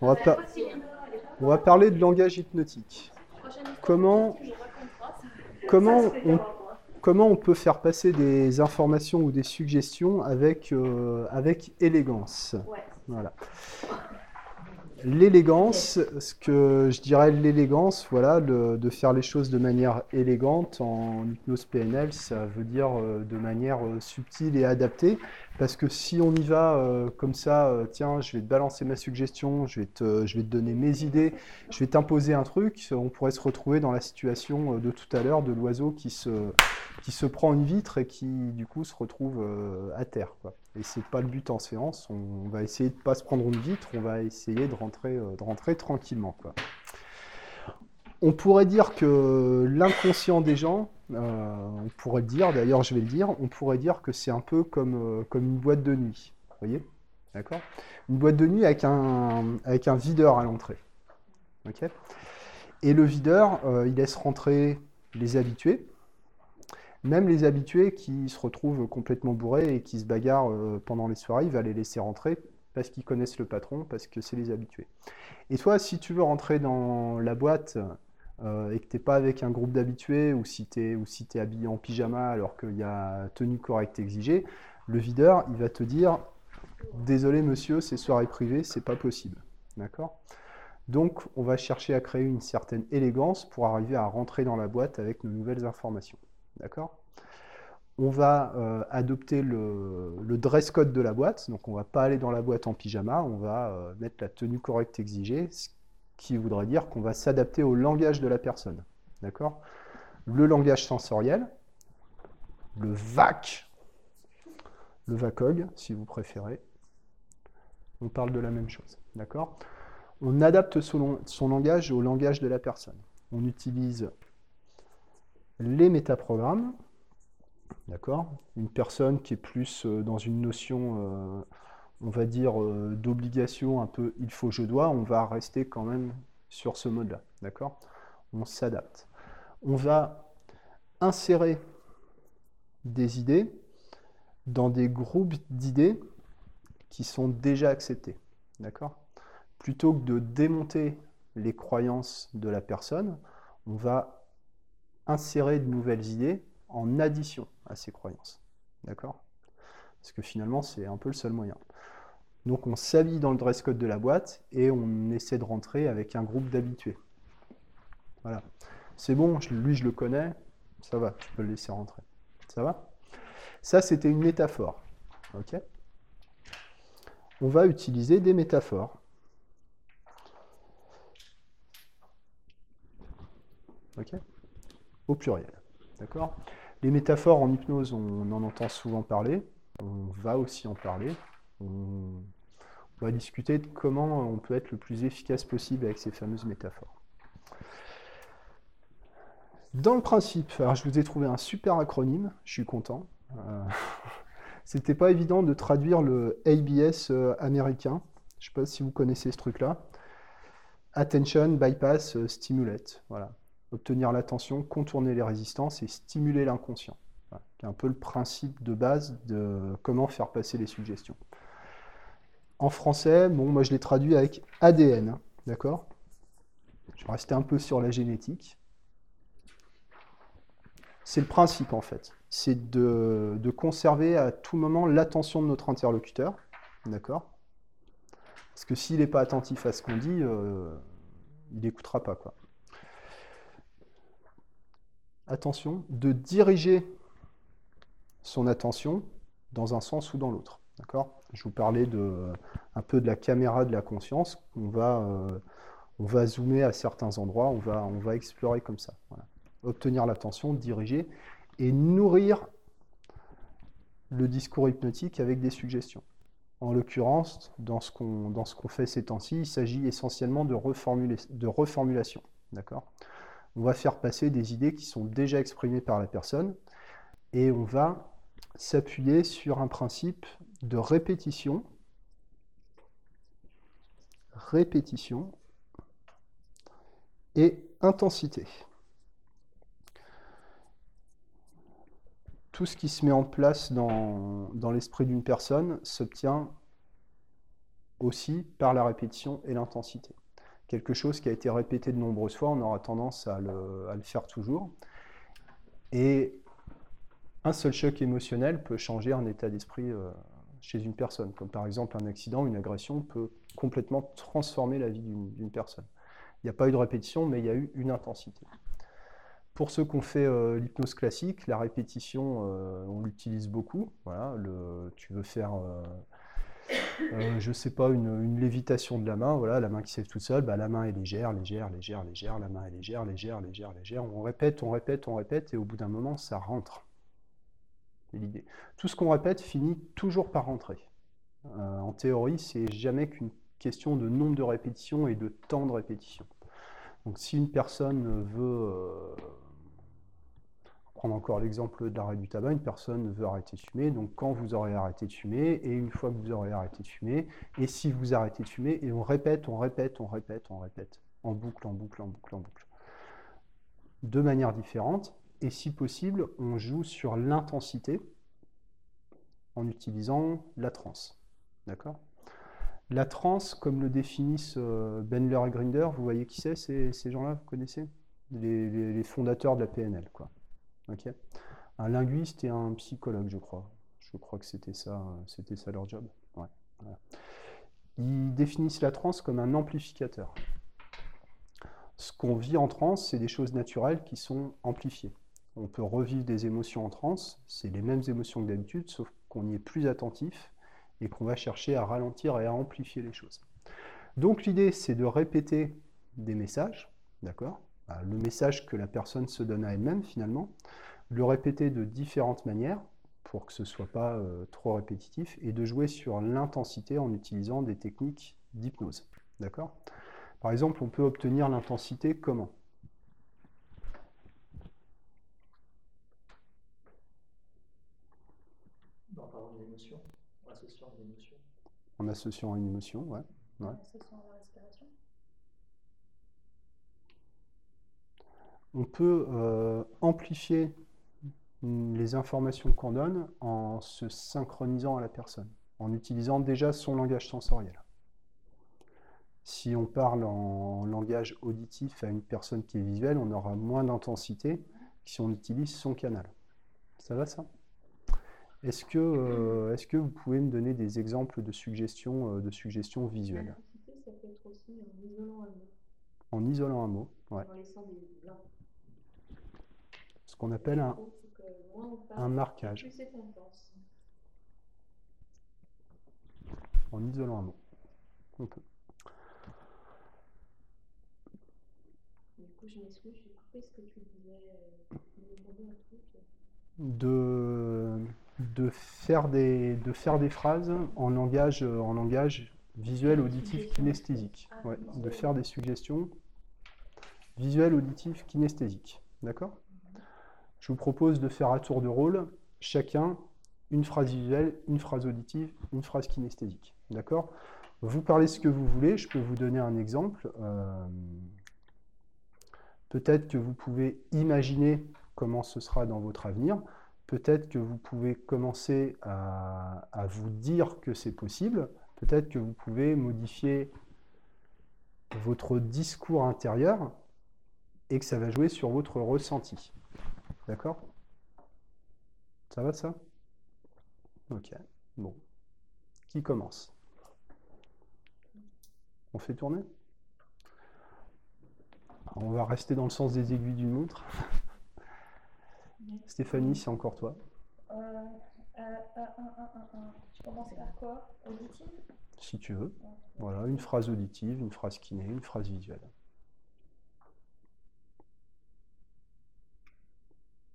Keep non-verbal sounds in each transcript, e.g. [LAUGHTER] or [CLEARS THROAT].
On va, parler de langage hypnotique. Comment, comment, on, peut faire passer des informations ou des suggestions avec, euh, élégance? L'élégance, ce que je dirais l'élégance, voilà, de, faire les choses de manière élégante en hypnose PNL, ça veut dire euh, de manière euh, subtile et adaptée. Parce que si on y va euh, comme ça, tiens, je vais te balancer ma suggestion, je vais te, je vais te donner mes idées, je vais t'imposer un truc, on pourrait se retrouver dans la situation de tout à l'heure de l'oiseau qui se, qui se prend une vitre et qui du coup se retrouve à terre. Quoi. Et c'est pas le but en séance. On va essayer de pas se prendre une vitre, on va essayer de rentrer, euh, de rentrer tranquillement. On pourrait dire que l'inconscient des gens, euh, on pourrait dire, d'ailleurs je vais le dire, on pourrait dire que c'est un peu comme, euh, une boîte de nuit. Vous voyez D'accord? Une boîte de nuit avec un, videur à l'entrée. Et le videur, il laisse rentrer les habitués, même les habitués qui se retrouvent complètement bourrés et qui se bagarrent euh, pendant les soirées, il va les laisser rentrer parce qu'ils connaissent le patron, parce que c'est les habitués. Et toi, si tu veux rentrer dans la boîte euh, et que tu n'es pas avec un groupe d'habitués, ou si tu es, es, habillé en pyjama alors qu'il y a tenue correcte exigée, le videur, il va te dire Désolé monsieur, c'est soirée privée, c'est pas possible. D'accord? Donc, on va chercher à créer une certaine élégance pour arriver à rentrer dans la boîte avec nos nouvelles informations. D'accord? On va euh, adopter le, dress code de la boîte, donc on ne va pas aller dans la boîte en pyjama, on va euh, mettre la tenue correcte exigée, qui voudrait dire qu'on va s'adapter au langage de la personne. D'accord? Le langage sensoriel, le VAC, le VACOG, si vous préférez. On parle de la même chose. D'accord? On adapte son langage au langage de la personne. On utilise les métaprogrammes. D'accord? Une personne qui est plus euh, dans une notion, euh, on va dire, euh, d'obligation, un peu il faut, je dois, on va rester quand même sur ce mode-là. D'accord? On s'adapte. On va insérer des idées dans des groupes d'idées qui sont déjà acceptés. D'accord? Plutôt que de démonter les croyances de la personne, on va insérer de nouvelles idées en addition à ces croyances. D'accord? Parce que finalement, c'est un peu le seul moyen. Donc on s'habille dans le dress code de la boîte et on essaie de rentrer avec un groupe d'habitués. Voilà. C'est bon, lui je le connais, ça va, tu peux le laisser rentrer. Ça va? Ça c'était une métaphore. Ok? On va utiliser des métaphores. Ok? Au pluriel. D'accord? Les métaphores en hypnose, on en entend souvent parler, on va aussi en parler. On va discuter de comment on peut être le plus efficace possible avec ces fameuses métaphores. Dans le principe, je vous ai trouvé un super acronyme, je suis content. Euh, [LAUGHS] c'était pas évident de traduire le ABS euh, américain. Je ne sais pas si vous connaissez ce truc-là. Attention, bypass, euh, stimulate. Obtenir l'attention, contourner les résistances et stimuler l'inconscient. C'est un peu le principe de base de comment faire passer les suggestions. En français, bon, moi je l'ai traduit avec ADN, hein, d'accord? Je vais rester un peu sur la génétique. C'est le principe en fait. C'est de, conserver à tout moment l'attention de notre interlocuteur, d'accord? Parce que s'il n'est pas attentif à ce qu'on dit, euh, il n'écoutera pas quoi attention, de diriger son attention dans un sens ou dans l'autre. D'accord? Je vous parlais de, un peu de la caméra de la conscience. On va, euh, on va zoomer à certains endroits, on va, on va explorer comme ça. Obtenir l'attention, diriger et nourrir le discours hypnotique avec des suggestions. En l'occurrence, dans ce qu'on fait ces temps-ci, il s'agit essentiellement de, de reformulation. D'accord? On va faire passer des idées qui sont déjà exprimées par la personne et on va s'appuyer sur un principe de répétition, répétition et intensité. Tout ce qui se met en place dans, dans l'esprit d'une personne s'obtient aussi par la répétition et l'intensité. Quelque chose qui a été répété de nombreuses fois, on aura tendance à le, faire toujours. Et un seul choc émotionnel peut changer un état d'esprit euh, chez une personne, comme par exemple un accident, une agression peut complètement transformer la vie d'une personne. Il n'y a pas eu de répétition, mais il y a eu une intensité. Pour ceux qui ont fait euh, l'hypnose classique, la répétition, euh, on l'utilise beaucoup. Voilà, tu veux faire, euh, je ne sais pas, une, lévitation de la main, voilà, la main qui s'élève toute seule, bah, la main est légère, légère, légère, légère, la main est légère, légère, légère, légère. On répète, on répète, on répète, et au bout d'un moment, ça rentre. L'idée. Tout ce qu'on répète finit toujours par rentrer. en théorie, c'est jamais qu'une question de nombre de répétitions et de temps de répétition. Donc si une personne veut prendre encore l'exemple de l'arrêt du tabac, une personne veut arrêter de fumer, donc quand vous aurez arrêté de fumer, et une fois que vous aurez arrêté de fumer, et si vous arrêtez de fumer, et on répète, on répète, on répète, on répète, en boucle, en boucle, en boucle, en boucle. De manière différente, et si possible, on joue sur l'intensité en utilisant la transe. D'accord? La transe, comme le définissent euh, Bendler et Grinder, vous voyez qui c'est, ces, gens-là, vous connaissez? Les, fondateurs de la PNL, quoi. Un linguiste et un psychologue, je crois. Je crois que c'était ça, c'était ça leur job. Ils définissent la transe comme un amplificateur. Ce qu'on vit en transe, c'est des choses naturelles qui sont amplifiées. On peut revivre des émotions en transe, c'est les mêmes émotions que d'habitude, sauf qu'on y est plus attentif et qu'on va chercher à ralentir et à amplifier les choses. Donc l'idée, c'est de répéter des messages, d'accord? Bah, le message que la personne se donne à elle-même finalement, le répéter de différentes manières pour que ce ne soit pas euh, trop répétitif et de jouer sur l'intensité en utilisant des techniques d'hypnose. D'accord? Par exemple, on peut obtenir l'intensité comment En émotion, en associant une émotion. En associant une émotion, ouais. ouais. En associant la respiration. on peut euh, amplifier les informations qu'on donne en se synchronisant à la personne, en utilisant déjà son langage sensoriel. Si on parle en langage auditif à une personne qui est visuelle, on aura moins d'intensité que si on utilise son canal. Ça va ça? Est-ce que, euh, est que vous pouvez me donner des exemples de suggestions, euh, de suggestions visuelles? Ça peut être aussi en isolant un mot. En isolant un mot, ouais. En laissant des blancs ce qu'on appelle un, un marquage. En isolant un mot. On peut. Du coup, je m'excuse, j'ai coupé ce que tu disais. Euh, de, de, faire des, de faire des phrases en langage, en langage visuel, auditif, kinesthésique. De faire des suggestions visuel, auditif, kinesthésique. D'accord? Je vous propose de faire à tour de rôle, chacun, une phrase visuelle, une phrase auditive, une phrase kinesthésique. D'accord? Vous parlez ce que vous voulez, je peux vous donner un exemple. Euh, peut-être que vous pouvez imaginer comment ce sera dans votre avenir. Peut-être que vous pouvez commencer à, vous dire que c'est possible. Peut-être que vous pouvez modifier votre discours intérieur et que ça va jouer sur votre ressenti. D'accord? Ça va ça? Ok, bon. Qui commence? On fait tourner? On va rester dans le sens des aiguilles d'une montre. Stéphanie, c'est encore toi. Euh, euh, euh, tu commences par quoi? Auditive Si tu veux. Voilà, une phrase auditive, une phrase kiné, une phrase visuelle.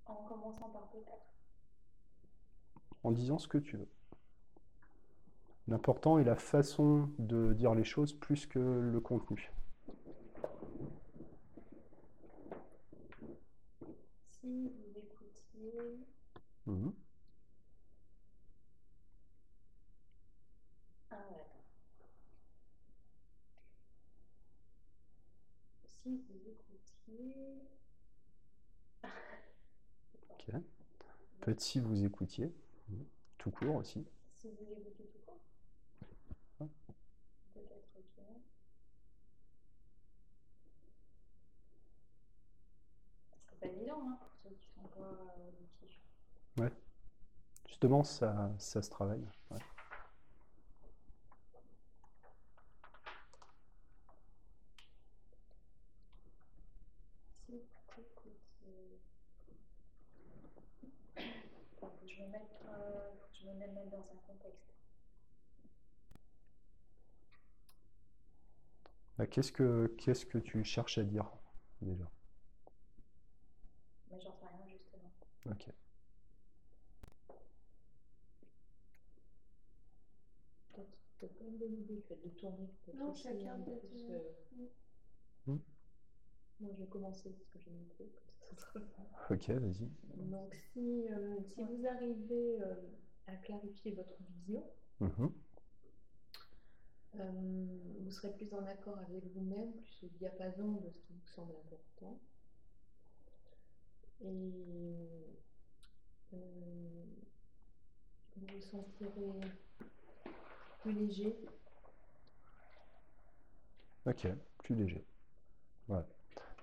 En commençant par peut-être. En disant ce que tu veux. L'important est la façon de dire les choses plus que le contenu. Si. Si vous écoutiez. ok. Peut-être si vous écoutiez. Mhm, tout court aussi. Si vous écoutiez tout court. Ah. Peut-être que. C'est pas évident, hein, pour ceux qui sont pas. Euh, Justement, ça, ça se travaille. ouais. Je euh, me dans un contexte. Bah, Qu'est-ce que, qu'est-ce que tu cherches à dire déjà? Mais j'en sais rien justement. Ok. Peut-être pas une bonne idée de tourner Non, chacun un peu peut-être, plus, euh, Hmm. Moi, je vais commencer parce que j'ai comme ça, ça sera- Ok, vas-y. Donc, si, euh, si vous arrivez euh, à clarifier votre vision, Mhm. euh, vous serez plus en accord avec vous-même, plus au diapason de ce qui vous semble important. Et euh, vous vous sentirez plus léger, Ok, plus léger. Voilà.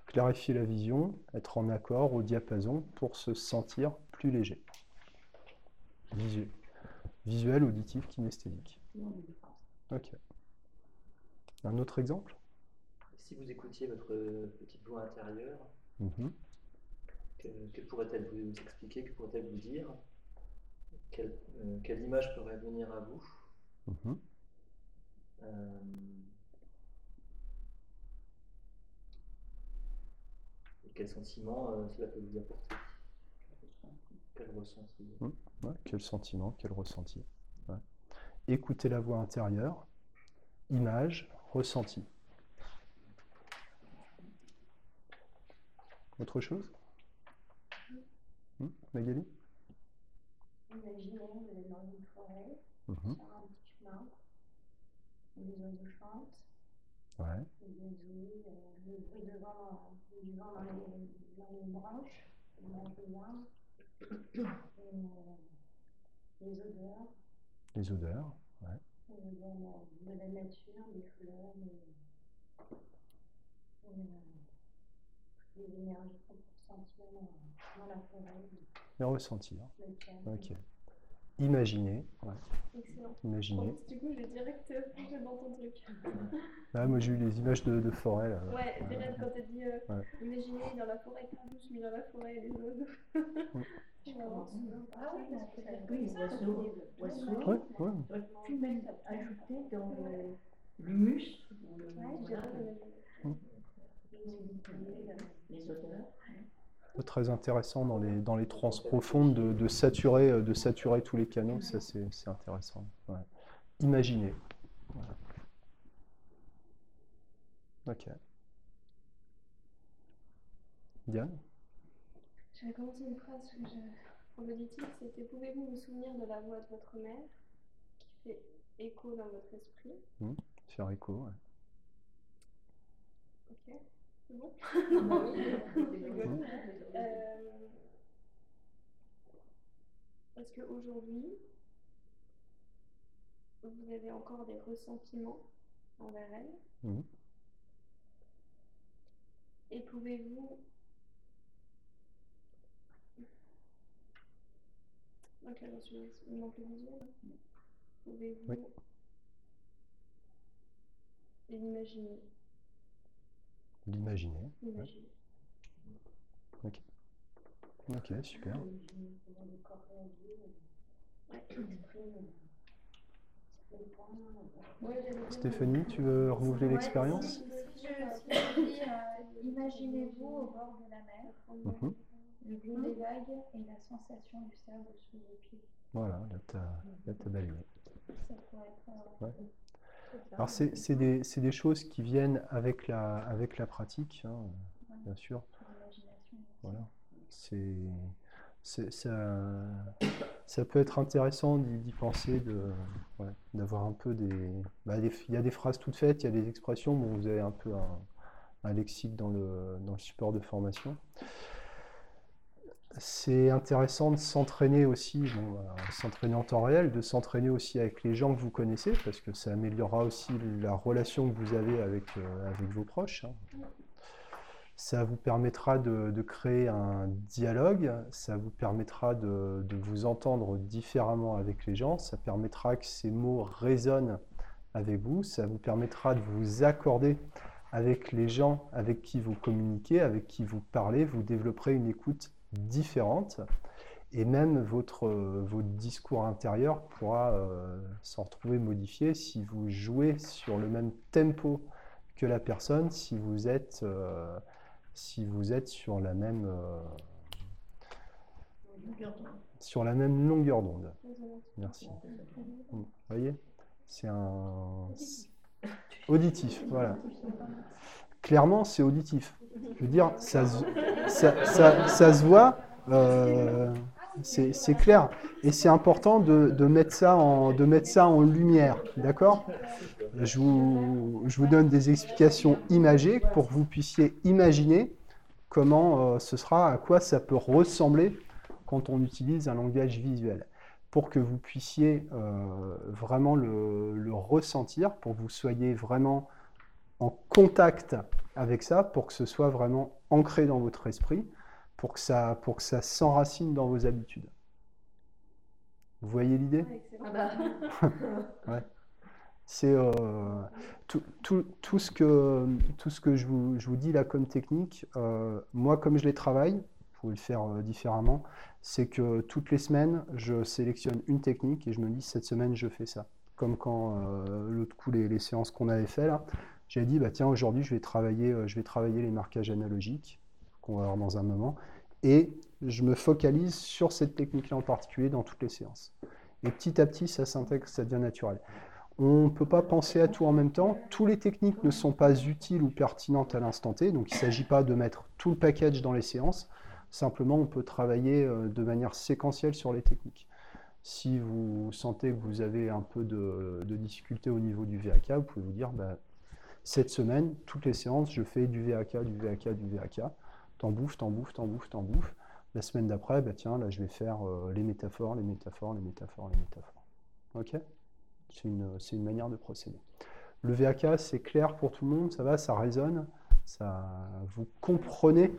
Clarifier la vision, être en accord au diapason pour se sentir plus léger. Visuel, visuel auditif, kinesthésique. Ok. Un autre exemple? Si vous écoutiez votre petite voix intérieure, Mhm. que, que pourrait-elle vous expliquer, que pourrait-elle vous dire? Quelle, euh, quelle image pourrait venir à vous? Mhm. Euh, et quel sentiment euh, cela peut vous apporter? Quel ressenti? Ouais, quel sentiment, quel ressenti. Ouais. Écouter la voix intérieure, image, ressenti. Autre chose? Hmm, Magali? Vous êtes dans une forêt, sur un petit des oiseaux chantent, Ouais. des oiseaux, euh, le bruit de vent, euh, du vent dans les, dans les branches, les et, euh, les odeurs, Les odeurs. Ouais. les odeurs de, de la nature, des fleurs, des, et, euh, les énergies qu'on peut sentir dans, dans la forêt, Les ressentir. le calme. Ok. Imaginer. Ouais. Excellent. Imaginer. Bon, du coup, je vais direct plonger dans ton truc. Ah, moi j'ai eu les images de, de forêt là. Ouais, Ouais. direct quand t'as dit euh, Ouais. imaginez dans la forêt Carlouche, mais dans la forêt les oiseaux. [LAUGHS] Je commence. Ah oui, Oui, oiseaux, oiseaux. Ouais, ouais. Tu aurais pu même ajouter dans le- l'humus, dans le- Ouais, j'ai bien les odeurs. Très intéressant dans les, dans les trans profondes de, de saturer, euh, de saturer tous les canaux, ça c'est c'est intéressant. Ouais. Voilà. Ok. Diane? J'avais commencé une phrase que je... pour l'auditif, c'était pouvez-vous vous souvenir de la voix de votre mère qui fait écho dans votre esprit? Faire écho. ouais. Ok, c'est bon? Bah oui. [LAUGHS] Euh, Est-ce qu'aujourd'hui, vous avez encore des ressentiments envers elle? Et pouvez-vous... Ok, j'en suis... Il manque le visuel. Pouvez-vous Oui. l'imaginer? L'imaginer. L'imaginer. Ok, super. Stéphanie, tu veux renouveler Ouais, l'expérience? Si, je, dis, euh, imaginez-vous au bord de la mer, Mhm. le bruit des vagues et la sensation du sable sous vos pieds. Voilà, là tu as, balayé. Ça pourrait être. euh, Ouais. Alors c'est des, c'est des choses qui viennent avec la, avec la pratique, hein, bien sûr. Voilà. C'est, ça, ça peut être intéressant d'y penser, ouais, d'avoir un peu des, bah, des- Il y a des phrases toutes faites, il y a des expressions. Bon, vous avez un peu un, un lexique dans le, dans le support de formation. C'est intéressant de s'entraîner aussi, voilà, s'entraîner en temps réel, de s'entraîner aussi avec les gens que vous connaissez, parce que ça améliorera aussi la relation que vous avez avec, euh, avec vos proches. hein. Ça vous permettra de, de créer un dialogue, ça vous permettra de, de vous entendre différemment avec les gens, ça permettra que ces mots résonnent avec vous, ça vous permettra de vous accorder avec les gens avec qui vous communiquez, avec qui vous parlez, vous développerez une écoute différente et même votre, votre discours intérieur pourra euh, s'en retrouver modifié si vous jouez sur le même tempo que la personne, si vous êtes, euh, si vous êtes sur la même, euh, sur la même longueur d'onde. Merci. Vous voyez C'est un... Auditif, voilà. Clairement, c'est auditif. Je veux dire, ça, ça, ça- se voit, euh, c'est clair. Et c'est important de, mettre ça en, de mettre ça en lumière, d'accord? Je vous, je vous donne des explications imagées pour que vous puissiez imaginer comment euh, ce sera, à quoi ça peut ressembler quand on utilise un langage visuel pour que vous puissiez euh, vraiment le ressentir, pour que vous soyez vraiment en contact avec ça, pour que ce soit vraiment ancré dans votre esprit, pour que ça, pour que ça s'enracine dans vos habitudes. Vous voyez l'idée? [LAUGHS] C'est euh, tout, tout- tout ce que, tout ce que je vous, je vous dis là comme technique, euh, moi comme je les travaille, vous pouvez le faire euh, différemment, c'est que toutes les semaines, je sélectionne une technique et je me dis cette semaine je fais ça. Comme quand euh, l'autre coup les, les séances qu'on avait fait là, j'ai dit bah tiens aujourd'hui je vais travailler, euh, je vais travailler les marquages analogiques qu'on va voir dans un moment et je me focalise sur cette technique-là en particulier dans toutes les séances. Et petit à petit ça s'intègre, ça devient naturel. On ne peut pas penser à tout en même temps. Toutes les techniques ne sont pas utiles ou pertinentes à l'instant T, donc il ne s'agit pas de mettre tout le package dans les séances. Simplement, on peut travailler euh, de manière séquentielle sur les techniques. Si vous sentez que vous avez un peu de, de difficulté au niveau du VAK, vous pouvez vous dire, bah, cette semaine, toutes les séances, je fais du VAK, du VAK, du VAK. T'en bouffes, t'en bouffes, t'en bouffes, t'en bouffes. La semaine d'après, bah, tiens, là, je vais faire euh, les métaphores, les métaphores, les métaphores, les métaphores. OK? C'est une, c'est une manière de procéder. Le VAK, c'est clair pour tout le monde, ça va, ça résonne, ça, vous comprenez?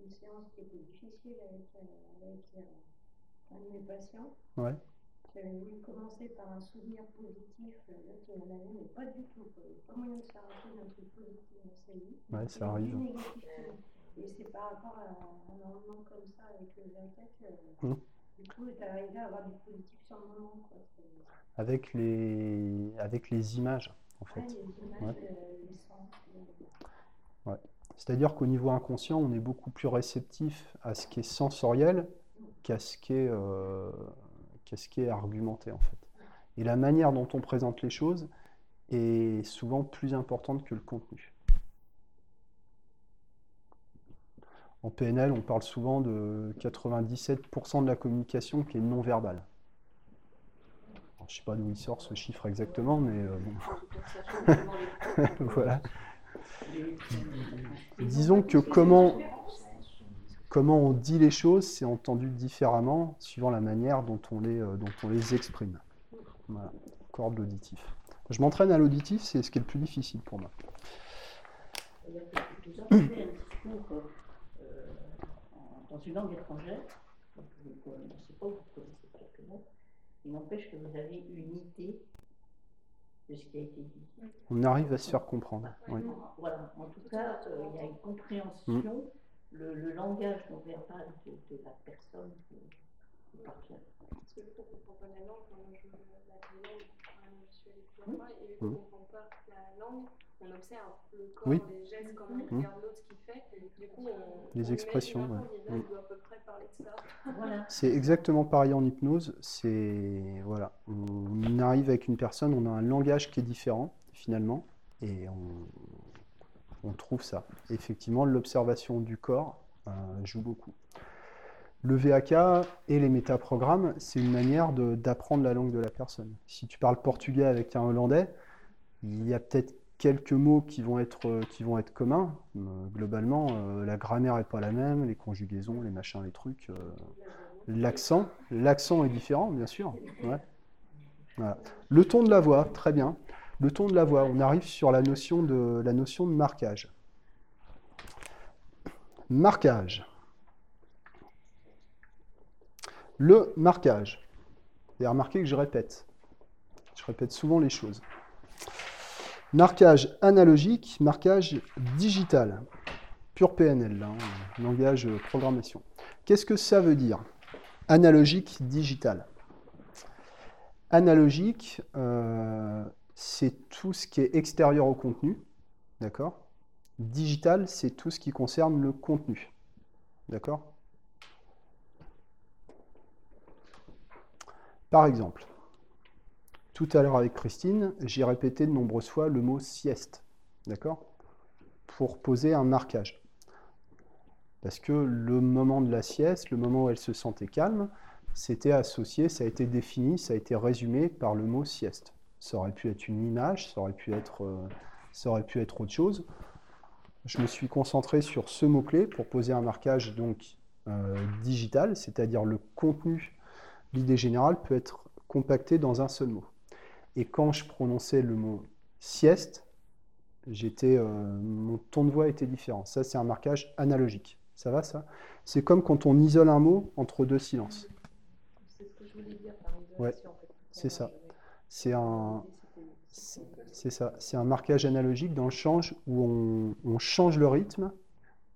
Une, séance qui était difficile avec, euh, avec euh, mes patients. Ouais. J'avais voulu commencer par un souvenir positif, euh, là, qui mais pas du tout. a pas moyen de s'arrêter d'un truc positif dans sa vie. Ouais, ça arrive. Euh, Et c'est par rapport à un environnement comme ça avec le VAK que, Mm. du coup, tu arrivé à avoir du positif sur le moment. Quoi. Avec les, avec les images, en Ouais, fait. les images, Ouais. euh, les sens. euh, C'est-à-dire qu'au niveau inconscient, on est beaucoup plus réceptif à ce qui est sensoriel qu'à ce qui est, euh, qu'à ce qui est argumenté, en fait. Et la manière dont on présente les choses est souvent plus importante que le contenu. En PNL, on parle souvent de 97% de la communication qui est non verbale. Alors, je ne sais pas d'où il sort ce chiffre exactement, mais euh, bon. [LAUGHS] voilà. Disons que comment, comment on dit les choses, c'est entendu différemment suivant la manière dont on les, euh, dont on les exprime. Voilà, corde l'auditif. Je m'entraîne à l'auditif, c'est ce qui est le plus difficile pour moi. Dois faire un discours euh, dans une langue étrangère, vous ne connaissez pas, vous connaissez quelques mots, il n'empêche que vous avez une idée de ce qui a été dit. On arrive à se faire comprendre. oui. Voilà, en tout cas, euh, il y a une compréhension, le, le langage non verbal de, de la personne qui parvient. Parce que pour comprendre pas la langue, quand je la connais, je suis allée plusieurs fois, et vu qu'on ne comprend pas la langue, on observe le corps, Oui. les gestes, comment on regarde l'autre, ce qu'il fait. Du coup, on, Les on expressions, imagine un ouais. peu, on dit, là, il doit à peu près parler de ça. Voilà. [LAUGHS] C'est exactement pareil en hypnose. C'est voilà, on arrive avec une personne, on a un langage qui est différent finalement, et on, on trouve ça. Effectivement, l'observation du corps euh, joue beaucoup. Le VAK et les métaprogrammes, c'est une manière d'apprendre la langue de la personne. Si tu parles portugais avec un Hollandais, il y a peut-être quelques mots qui vont être, euh, qui vont être communs. Euh, globalement, la grammaire n'est pas la même, les conjugaisons, les machins, les trucs. L'accent, l'accent est différent, bien sûr. Le ton de la voix, très bien. Le ton de la voix, on arrive sur la notion de, la notion de marquage. Marquage. Le marquage. Vous avez remarqué que je répète. Je répète souvent les choses. Marquage analogique, marquage digital. Pur PNL, hein, langage programmation. Qu'est-ce que ça veut dire? Analogique digital. Analogique, euh, c'est tout ce qui est extérieur au contenu. D'accord? Digital, c'est tout ce qui concerne le contenu. D'accord? Par exemple, tout à l'heure avec Christine, j'ai répété de nombreuses fois le mot sieste. D'accord? Pour poser un marquage. Parce que le moment de la sieste, le moment où elle se sentait calme, c'était associé, ça a été défini, ça a été résumé par le mot sieste. Ça aurait pu être une image, ça aurait pu être, euh, ça aurait pu être autre chose. Je me suis concentré sur ce mot-clé pour poser un marquage donc euh, digital, c'est-à-dire le contenu. L'idée générale peut être compacté dans un seul mot. Et quand je prononçais le mot sieste, j'étais, euh, mon ton de voix était différent. Ça, c'est un marquage analogique. Ça va, ça? C'est comme quand on isole un mot entre deux silences. C'est ce que je voulais dire par isolation. Ouais, en fait. c'est ça. C'est un, c'est ça. C'est un marquage analogique dans le change où on, on change le rythme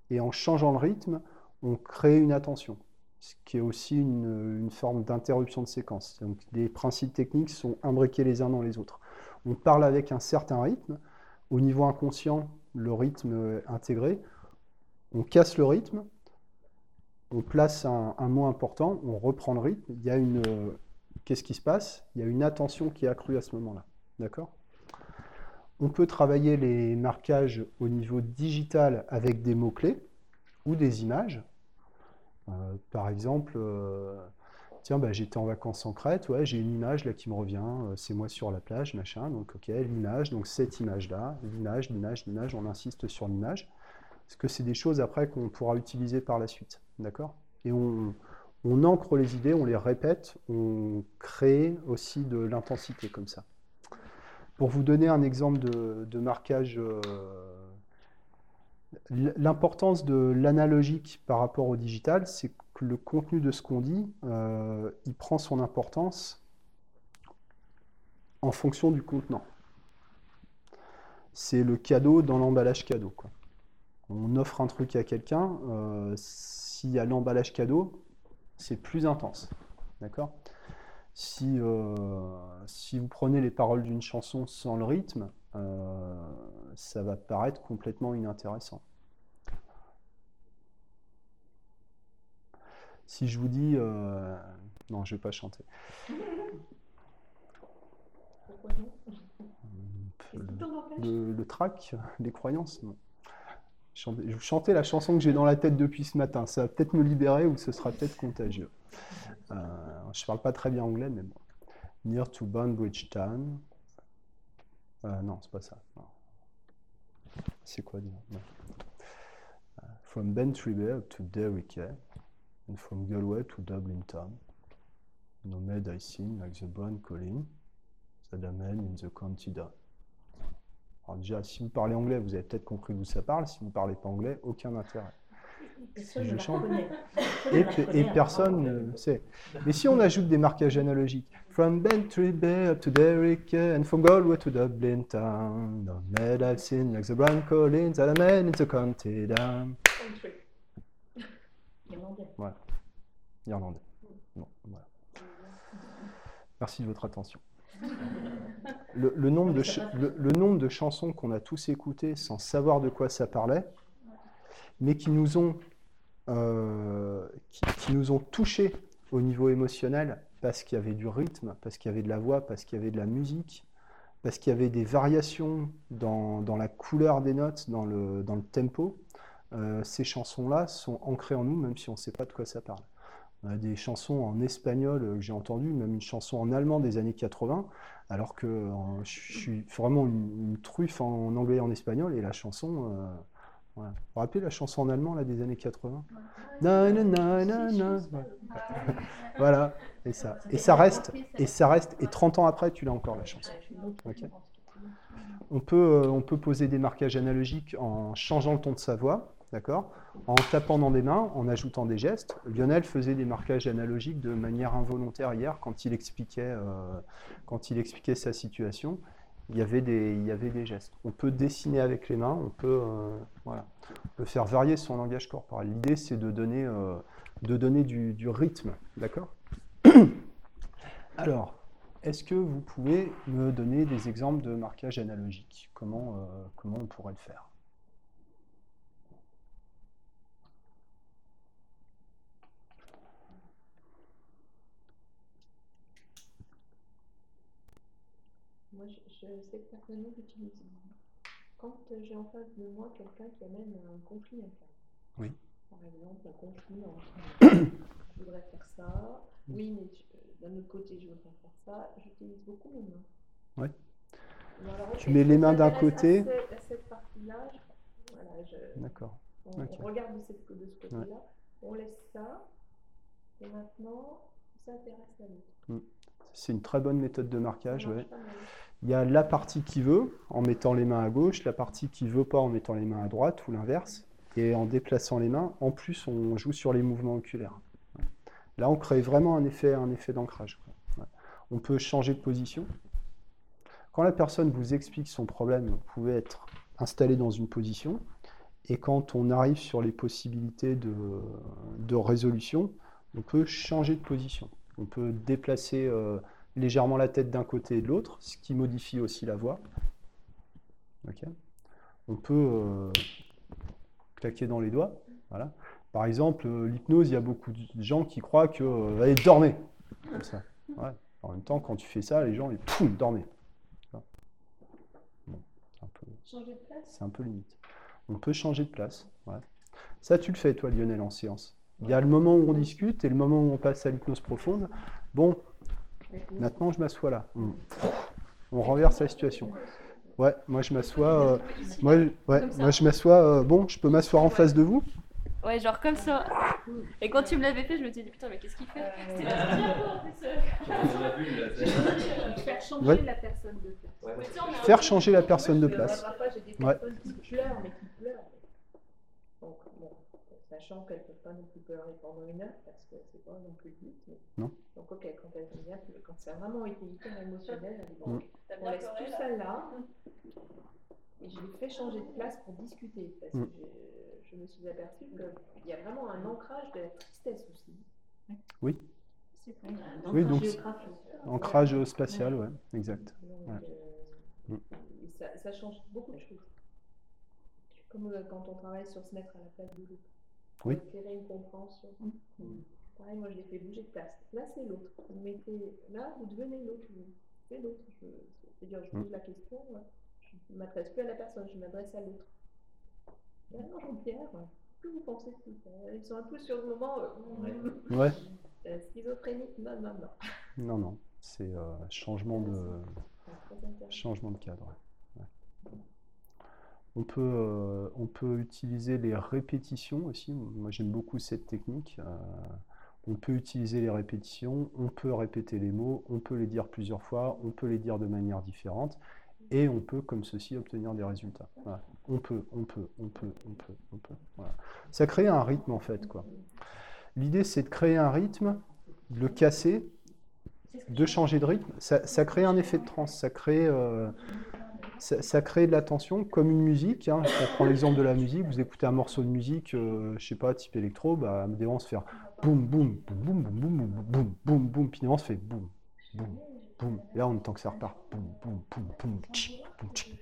et en changeant le rythme, on crée une attention, ce qui est aussi une, une forme d'interruption de séquence. Donc les principes techniques sont imbriqués les uns dans les autres. On parle avec un certain rythme. Au niveau inconscient, le rythme intégré. On casse le rythme, on place un, un mot important, on reprend le rythme. Il y a une, qu'est-ce qui se passe? Il y a une attention qui est accrue à ce moment-là. D'accord? On peut travailler les marquages au niveau digital avec des mots-clés ou des images. Euh, par exemple, euh, tiens, bah, j'étais en vacances en Crète, ouais, j'ai une image là qui me revient, euh, c'est moi sur la plage, machin, donc ok, l'image, donc cette image-là, l'image, l'image, l'image, on insiste sur l'image, parce que c'est des choses après qu'on pourra utiliser par la suite, d'accord? Et on, on ancre les idées, on les répète, on crée aussi de l'intensité comme ça. Pour vous donner un exemple de, marquage, euh, l'importance de l'analogique par rapport au digital, c'est que le contenu de ce qu'on dit, euh, il prend son importance en fonction du contenant. C'est le cadeau dans l'emballage cadeau. On offre un truc à quelqu'un, euh, s'il y a l'emballage cadeau, c'est plus intense. D'accord? Si, euh, si vous prenez les paroles d'une chanson sans le rythme, euh, ça va paraître complètement inintéressant. Si je vous dis... euh, non, je ne vais pas chanter. [LAUGHS] Pourquoi non? Le, le- le trac, les croyances, non. Je vous chanter la chanson que j'ai dans la tête depuis ce matin. Ça va peut-être me libérer ou ce sera peut-être contagieux. Euh, je parle pas très bien anglais, mais bon. Near to Banbridge Town. Euh, non, c'est pas ça. C'est quoi dire. Euh, From up to Quay, and from Galway to Dublin Town. No maid I sing like the brown calling, that man in the county. Alors déjà, si vous parlez anglais, vous avez peut-être compris d'où ça parle. Si vous ne parlez pas anglais, aucun intérêt. Je chante. Et, Personne ne et personne sait. Mais si on ajoute des marquages analogiques, From Bantry Bay up to Derrick and from Galway to Dublin town, no maid I've seen like the brown collins, that a man in the county down. Country. Irlandais. Irlandais. Bon, voilà. Merci de votre attention. [LAUGHS] Le, nombre de le- nombre de chansons qu'on a tous écoutées sans savoir de quoi ça parlait, mais qui nous ont, euh, qui nous ont touchés au niveau émotionnel parce qu'il y avait du rythme, parce qu'il y avait de la voix, parce qu'il y avait de la musique, parce qu'il y avait des variations dans, dans la couleur des notes, dans le, dans le tempo. Euh, ces chansons-là sont ancrées en nous, même si on ne sait pas de quoi ça parle. A des chansons en espagnol euh, que j'ai entendues, même une chanson en allemand des années 80, alors que euh, je suis vraiment une, une truffe en, anglais et en espagnol, et la chanson... euh, voilà. Vous vous rappelez la chanson en allemand là, des années 80 Na, na, na, na, na. [LAUGHS] Voilà, et ça, et ça reste, et ça reste, et 30 ans après, tu l'as encore la chanson. On peut, euh, on peut poser des marquages analogiques en changeant le ton de sa voix, d'accord? En tapant dans des mains, en ajoutant des gestes. Lionel faisait des marquages analogiques de manière involontaire hier quand il expliquait, euh, sa situation. Il y, avait des, gestes. On peut dessiner avec les mains, on peut, euh, faire varier son langage corporel. L'idée, c'est de donner, euh, du, rythme, d'accord? [COUGHS] Alors, est-ce que vous pouvez me donner des exemples de marquage analogique comment, comment on pourrait le faire Moi, je, sais que personnellement, j'utilise. Quand euh, j'ai en face de moi quelqu'un qui amène un conflit interne. Oui. Par exemple, un conflit entre je [COUGHS] voudrais faire ça, oui, mais euh, d'un autre côté, je voudrais faire ça. J'utilise beaucoup mes mains. Ouais. Ou alors, Tu mets les mains d'un côté. À cette, à cette partie-là, voilà, D'accord. on, Ok. on regarde de, cette- de ce côté-là, on laisse ça, et maintenant, ça intéresse à l'autre. C'est une très bonne méthode de marquage. ouais. Il y a la partie qui veut en mettant les mains à gauche, la partie qui veut pas en mettant les mains à droite ou l'inverse. Et en déplaçant les mains, en plus, on joue sur les mouvements oculaires. Là, on crée vraiment un effet, un effet d'ancrage. On peut changer de position. Quand la personne vous explique son problème, vous pouvez être installé dans une position. Et quand on arrive sur les possibilités de, de résolution, on peut changer de position. On peut déplacer euh, légèrement la tête d'un côté et de l'autre, ce qui modifie aussi la voix. On peut euh, claquer dans les doigts. Voilà. Par exemple, euh, l'hypnose, il y a beaucoup de gens qui croient que euh, allez, dormez comme ça. Ouais. En même temps, quand tu fais ça, les gens, ils poum, dormez. Bon, c'est un peu- Changer de place? c'est un peu limite. On peut changer de place. ouais. Ça, tu le fais, toi, Lionel, en séance? Il y a le moment où on discute et le moment où on passe à l'hypnose profonde. Bon, maintenant, je m'assois là. Mm. On renverse la situation. Ouais, moi, je m'assois. euh, moi, ouais, moi, je m'assois. euh, bon, je peux m'asseoir en face de vous Ouais, genre comme ça. Et quand tu me l'avais fait, je me suis dit putain, mais qu'est-ce qu'il fait? C'était la première fois en plus. euh. Faire changer la personne de place. Faire changer la personne de place. Ouais. personnes qui pleurent, mais qui pleurent. Donc, bon, sachant qu'elles ne peuvent pas non plus pleurer pendant une heure, parce que c'est pas non plus le but. mais- Non. Donc, ok, quand elles ont bien, quand ça a vraiment été hyper émotionnel, elles bon, Mm. on laisse tout ça là, et je les fais changer de place pour discuter, parce Mm. que je, je me suis aperçue qu'il y a vraiment un ancrage de la tristesse aussi. C'est Oui, cool. Oui, donc-. Ancrage spatial, ouais, exact. Donc, Ouais. euh, et ça, ça change beaucoup de choses. Comme euh, quand on travaille sur se mettre à la place de l'autre. Oui. Une compréhension. Pareil, moi je les fais bouger de place. Là c'est l'autre. Vous mettez là, vous devenez l'autre. vous. C'est l'autre. Je- C'est-à-dire, je Mm. pose la question, ouais. je ne m'adresse plus à la personne, je m'adresse à l'autre. Alors Jean-Pierre, que vous pensez de tout ça? Ils sont un peu sur le moment. euh, Ouais, [LAUGHS] euh, schizophrénique, non, non, non. non, non, c'est euh, changement de. Très intéressant. Changement de cadre. ouais. On, peut, euh, on peut utiliser les répétitions aussi. Moi, j'aime beaucoup cette technique. Euh, on peut utiliser les répétitions, on peut répéter les mots, on peut les dire plusieurs fois, on peut les dire de manière différente, et on peut, comme ceci, obtenir des résultats. On peut, on peut, on peut, on peut, on peut. Ça crée un rythme, en fait. quoi. L'idée, c'est de créer un rythme, de le casser, de changer de rythme. Ça, ça crée un effet de transe, ça crée, euh, ça, crée de l'attention, comme une musique. Hein. On prend l'exemple de la musique, vous écoutez un morceau de musique, euh, je sais pas, type électro, bah, moments, se faire boum, boum, boum, boum, boum, boum, boum, boum, boum, boum, puis moments, se fait boum, boum, boum. Et là, on entend que ça repart. Boum, boum, boum, boum, tchic, boum, tchic.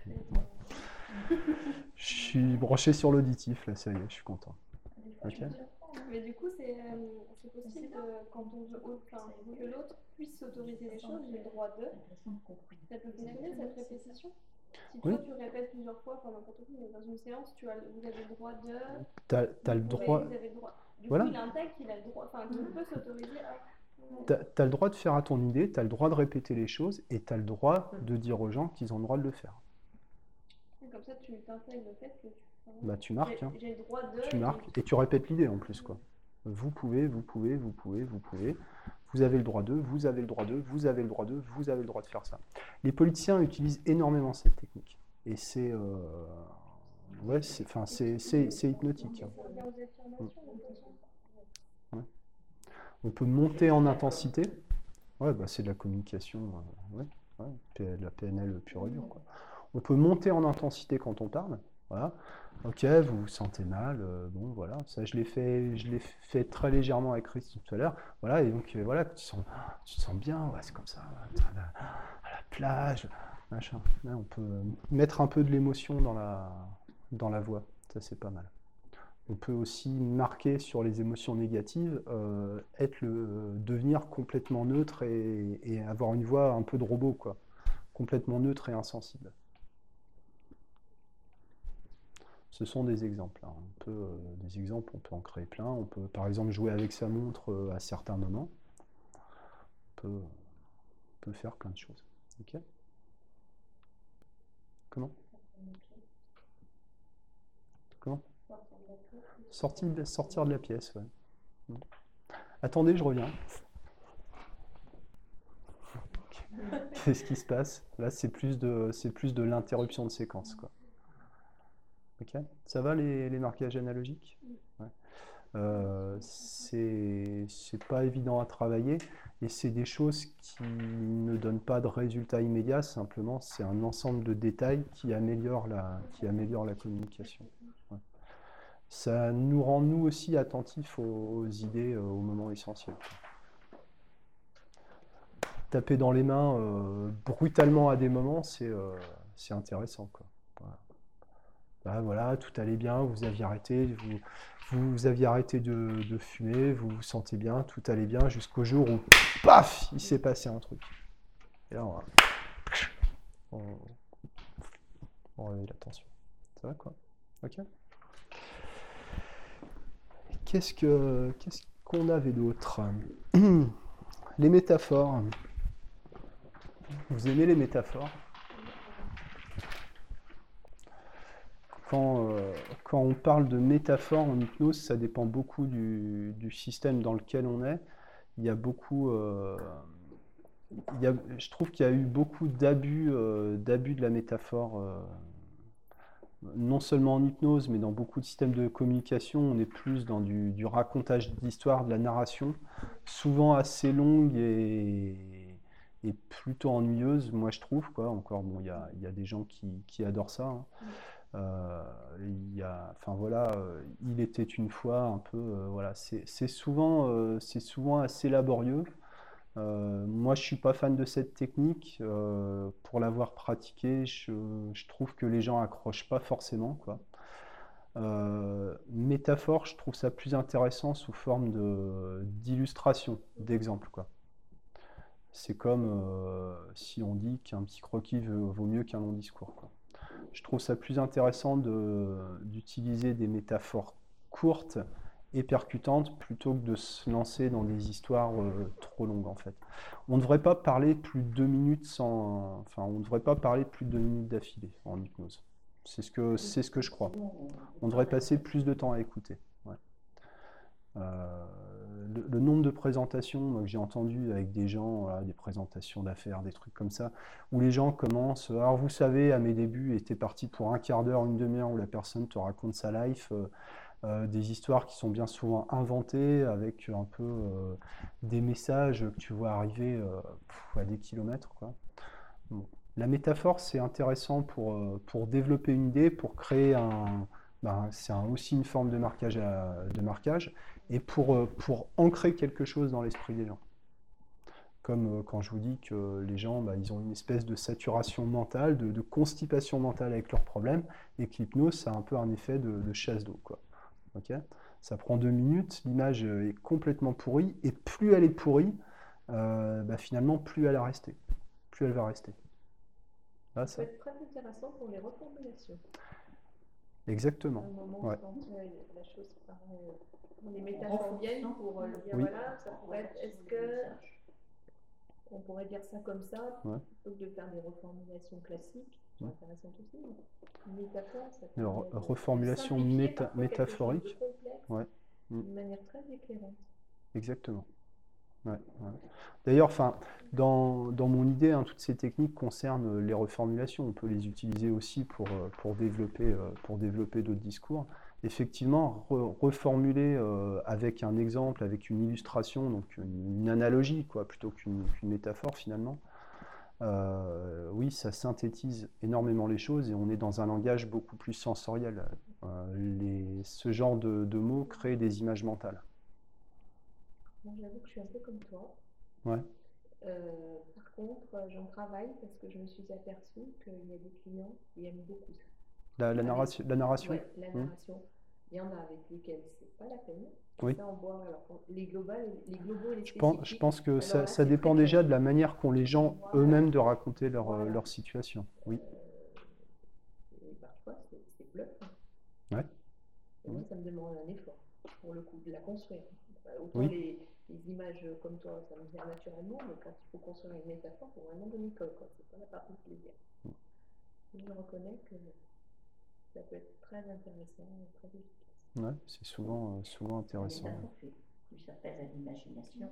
Je suis branché sur l'auditif, là, ça y est, je suis content. Ok. Mais du coup, euh, c'est possible quand on veut, enfin, que l'autre puisse s'autoriser les choses, j'ai le droit de. Ça peut fonctionner cette répétition Si toi Oui. tu répètes plusieurs fois, enfin n'importe où, mais dans une séance, tu as, vous avez le droit de. T'as, t'as le droit. vous avez le droit. Du Voilà. coup, il intègre qu'il a le droit, enfin qu'il peut s'autoriser à. Tu as, le droit de faire à ton idée, tu as le droit de répéter les choses et tu as le droit de dire aux gens qu'ils ont le droit de le faire. Et Comme ça, tu t'intègres le fait que tu. Bah, tu marques, j'ai- hein. J'ai le droit de. tu marques et tu répètes l'idée en plus. quoi. Vous pouvez, vous pouvez, vous pouvez, vous pouvez. Vous avez le droit de, vous avez le droit de, vous avez le droit de, vous avez le droit de faire ça. Les politiciens utilisent énormément cette technique. Et c'est euh, ouais, enfin, hypnotique. hein. On peut monter en intensité. Ouais, bah c'est de la communication, euh, ouais, la PNL pure et dure. On peut monter en intensité quand on parle. Voilà. Ok, vous vous sentez mal. euh, bon, voilà. Ça, je l'ai fait, je l'ai fait très légèrement avec Chris tout à l'heure. Voilà. Et donc, euh, voilà, tu sens, tu te sens bien. Ouais, c'est comme ça. à la, plage, machin. On peut mettre un peu de l'émotion dans la, dans la voix. Ça, c'est pas mal. On peut aussi marquer sur les émotions négatives, euh, être le, devenir complètement neutre et, et avoir une voix un peu de robot, quoi. Complètement neutre et insensible. Ce sont des exemples. hein. On peut, euh, des exemples, on peut en créer plein. On peut, par exemple, jouer avec sa montre euh, à certains moments. On peut, faire plein de choses. Comment? Comment? Sortir de, la pièce, ouais. Attendez, je reviens. [LAUGHS] Qu'est-ce qui se passe? Là, c'est plus de, de l'interruption de séquence. Ok? Ça va les, les marquages analogiques? Ouais. Euh, c'est, pas évident à travailler et c'est des choses qui ne donnent pas de résultat immédiat, simplement c'est un ensemble de détails qui améliore la, qui améliore la communication. Ouais. Ça nous rend nous aussi attentifs aux, aux idées euh, au moment essentiel. Taper dans les mains euh, brutalement à des moments, c'est euh, intéressant, quoi. Voilà. Bah, voilà, tout allait bien, vous aviez arrêté, vous, aviez arrêté de, fumer, vous vous sentez bien, tout allait bien, jusqu'au jour où, paf, il s'est passé un truc. Et là, on, on, on réveille l'attention. Ça va, quoi? Ok? Qu'est-ce que, qu'est-ce qu'on avait d'autre? [CLEARS THROAT] Les métaphores. Vous aimez les métaphores? Quand, euh, quand on parle de métaphore en hypnose, ça dépend beaucoup du, système dans lequel on est. Il y a beaucoup, euh, je trouve qu'il y a eu beaucoup d'abus, euh, de la métaphore, euh, non seulement en hypnose, mais dans beaucoup de systèmes de communication. On est plus dans du, racontage d'histoire, de la narration, souvent assez longue et, plutôt ennuyeuse, moi je trouve. Encore, bon, il y a, des gens qui, adorent ça. hein. Euh, il enfin voilà, euh, il était une fois un peu, euh, voilà, c'est souvent, c'est souvent assez laborieux. Moi, je suis pas fan de cette technique. pour l'avoir pratiquée, je, trouve que les gens accrochent pas forcément, quoi. Métaphore, je trouve ça plus intéressant sous forme de d'illustration, d'exemple, quoi. C'est comme si on dit qu'un petit croquis vaut mieux qu'un long discours. Je trouve ça plus intéressant d'utiliser des métaphores courtes et percutantes plutôt que de se lancer dans des histoires euh, trop longues en fait. On ne devrait pas parler plus de deux minutes sans, enfin, on ne devrait pas parler plus de deux minutes d'affilée en hypnose. C'est ce que, ce que je crois. On devrait passer plus de temps à écouter. Euh, le, nombre de présentations moi, que j'ai entendues avec des gens, des présentations d'affaires, des trucs comme ça, où les gens commencent. Alors, vous savez, à mes débuts, était parti pour un quart d'heure, une demi-heure, où la personne te raconte sa life, euh, euh, des histoires qui sont bien souvent inventées, avec un peu euh, des messages que tu vois arriver euh, à des kilomètres, quoi. La métaphore, c'est intéressant pour, euh, pour développer une idée, pour créer un. ben, c'est aussi une forme de marquage, de marquage et pour, euh, pour ancrer quelque chose dans l'esprit des gens. Comme euh, quand je vous dis que les gens, bah, ils ont une espèce de saturation mentale, de, de constipation mentale avec leurs problèmes, et que l'hypnose, ça a un peu un effet de, de chasse d'eau, quoi. Ça prend deux minutes, l'image euh, est complètement pourrie, et plus elle est pourrie, euh, bah, finalement, plus elle va rester. Plus elle va rester. Là, Ça ça, peut être très intéressant pour les reformulations. Exactement. À un moment, Ouais. quand euh, la chose paraît. euh, les métaphores viennent pour euh, dire Oui. voilà, ça pourrait être. Est-ce que. On pourrait dire ça comme ça, Ouais. plutôt que de faire des reformulations classiques. Ouais. intéressant aussi. Une métaphore, ça permet de- de reformulation méta- de métaphorique. complexe Ouais. Mm. D'une manière très éclairante. Exactement. D'ailleurs, dans, mon idée, hein, toutes ces techniques concernent les reformulations. On peut les utiliser aussi pour, euh, euh, développer d'autres discours. Effectivement, re- reformuler euh, avec un exemple, avec une illustration, donc une, analogie, quoi, plutôt qu'une métaphore finalement. Oui, ça synthétise énormément les choses et on est dans un langage beaucoup plus sensoriel. Ce genre de mots crée des images mentales. J'avoue que je suis un peu comme toi. Ouais. Euh, par contre, euh, j'en travaille parce que je me suis aperçue qu'il y a des clients qui aiment beaucoup ça. La, la narration, la narration Ouais, la Hmm. Il y en a avec lesquels c'est pas la peine. Oui. Ça, on voit, alors, les, globales, les globaux et les Je pense, je pense que Alors ça, là, ça dépend déjà de la manière qu'ont les gens Voilà. eux-mêmes de raconter leur, euh, Voilà. leur situation. Oui. Euh, et parfois, c'est bluffant. Ouais. Et moi, ça me demande un effort, pour le coup, de la construire. Autant Oui. les, les images comme toi, ça me vient naturellement, mais quand il faut construire une métaphore, il faut vraiment donner code, quoi. C'est pas la partie de plaisir. Je reconnais que ça peut être très intéressant et très efficace. Ouais, c'est souvent, euh, souvent intéressant. fait plus appel à l'imagination,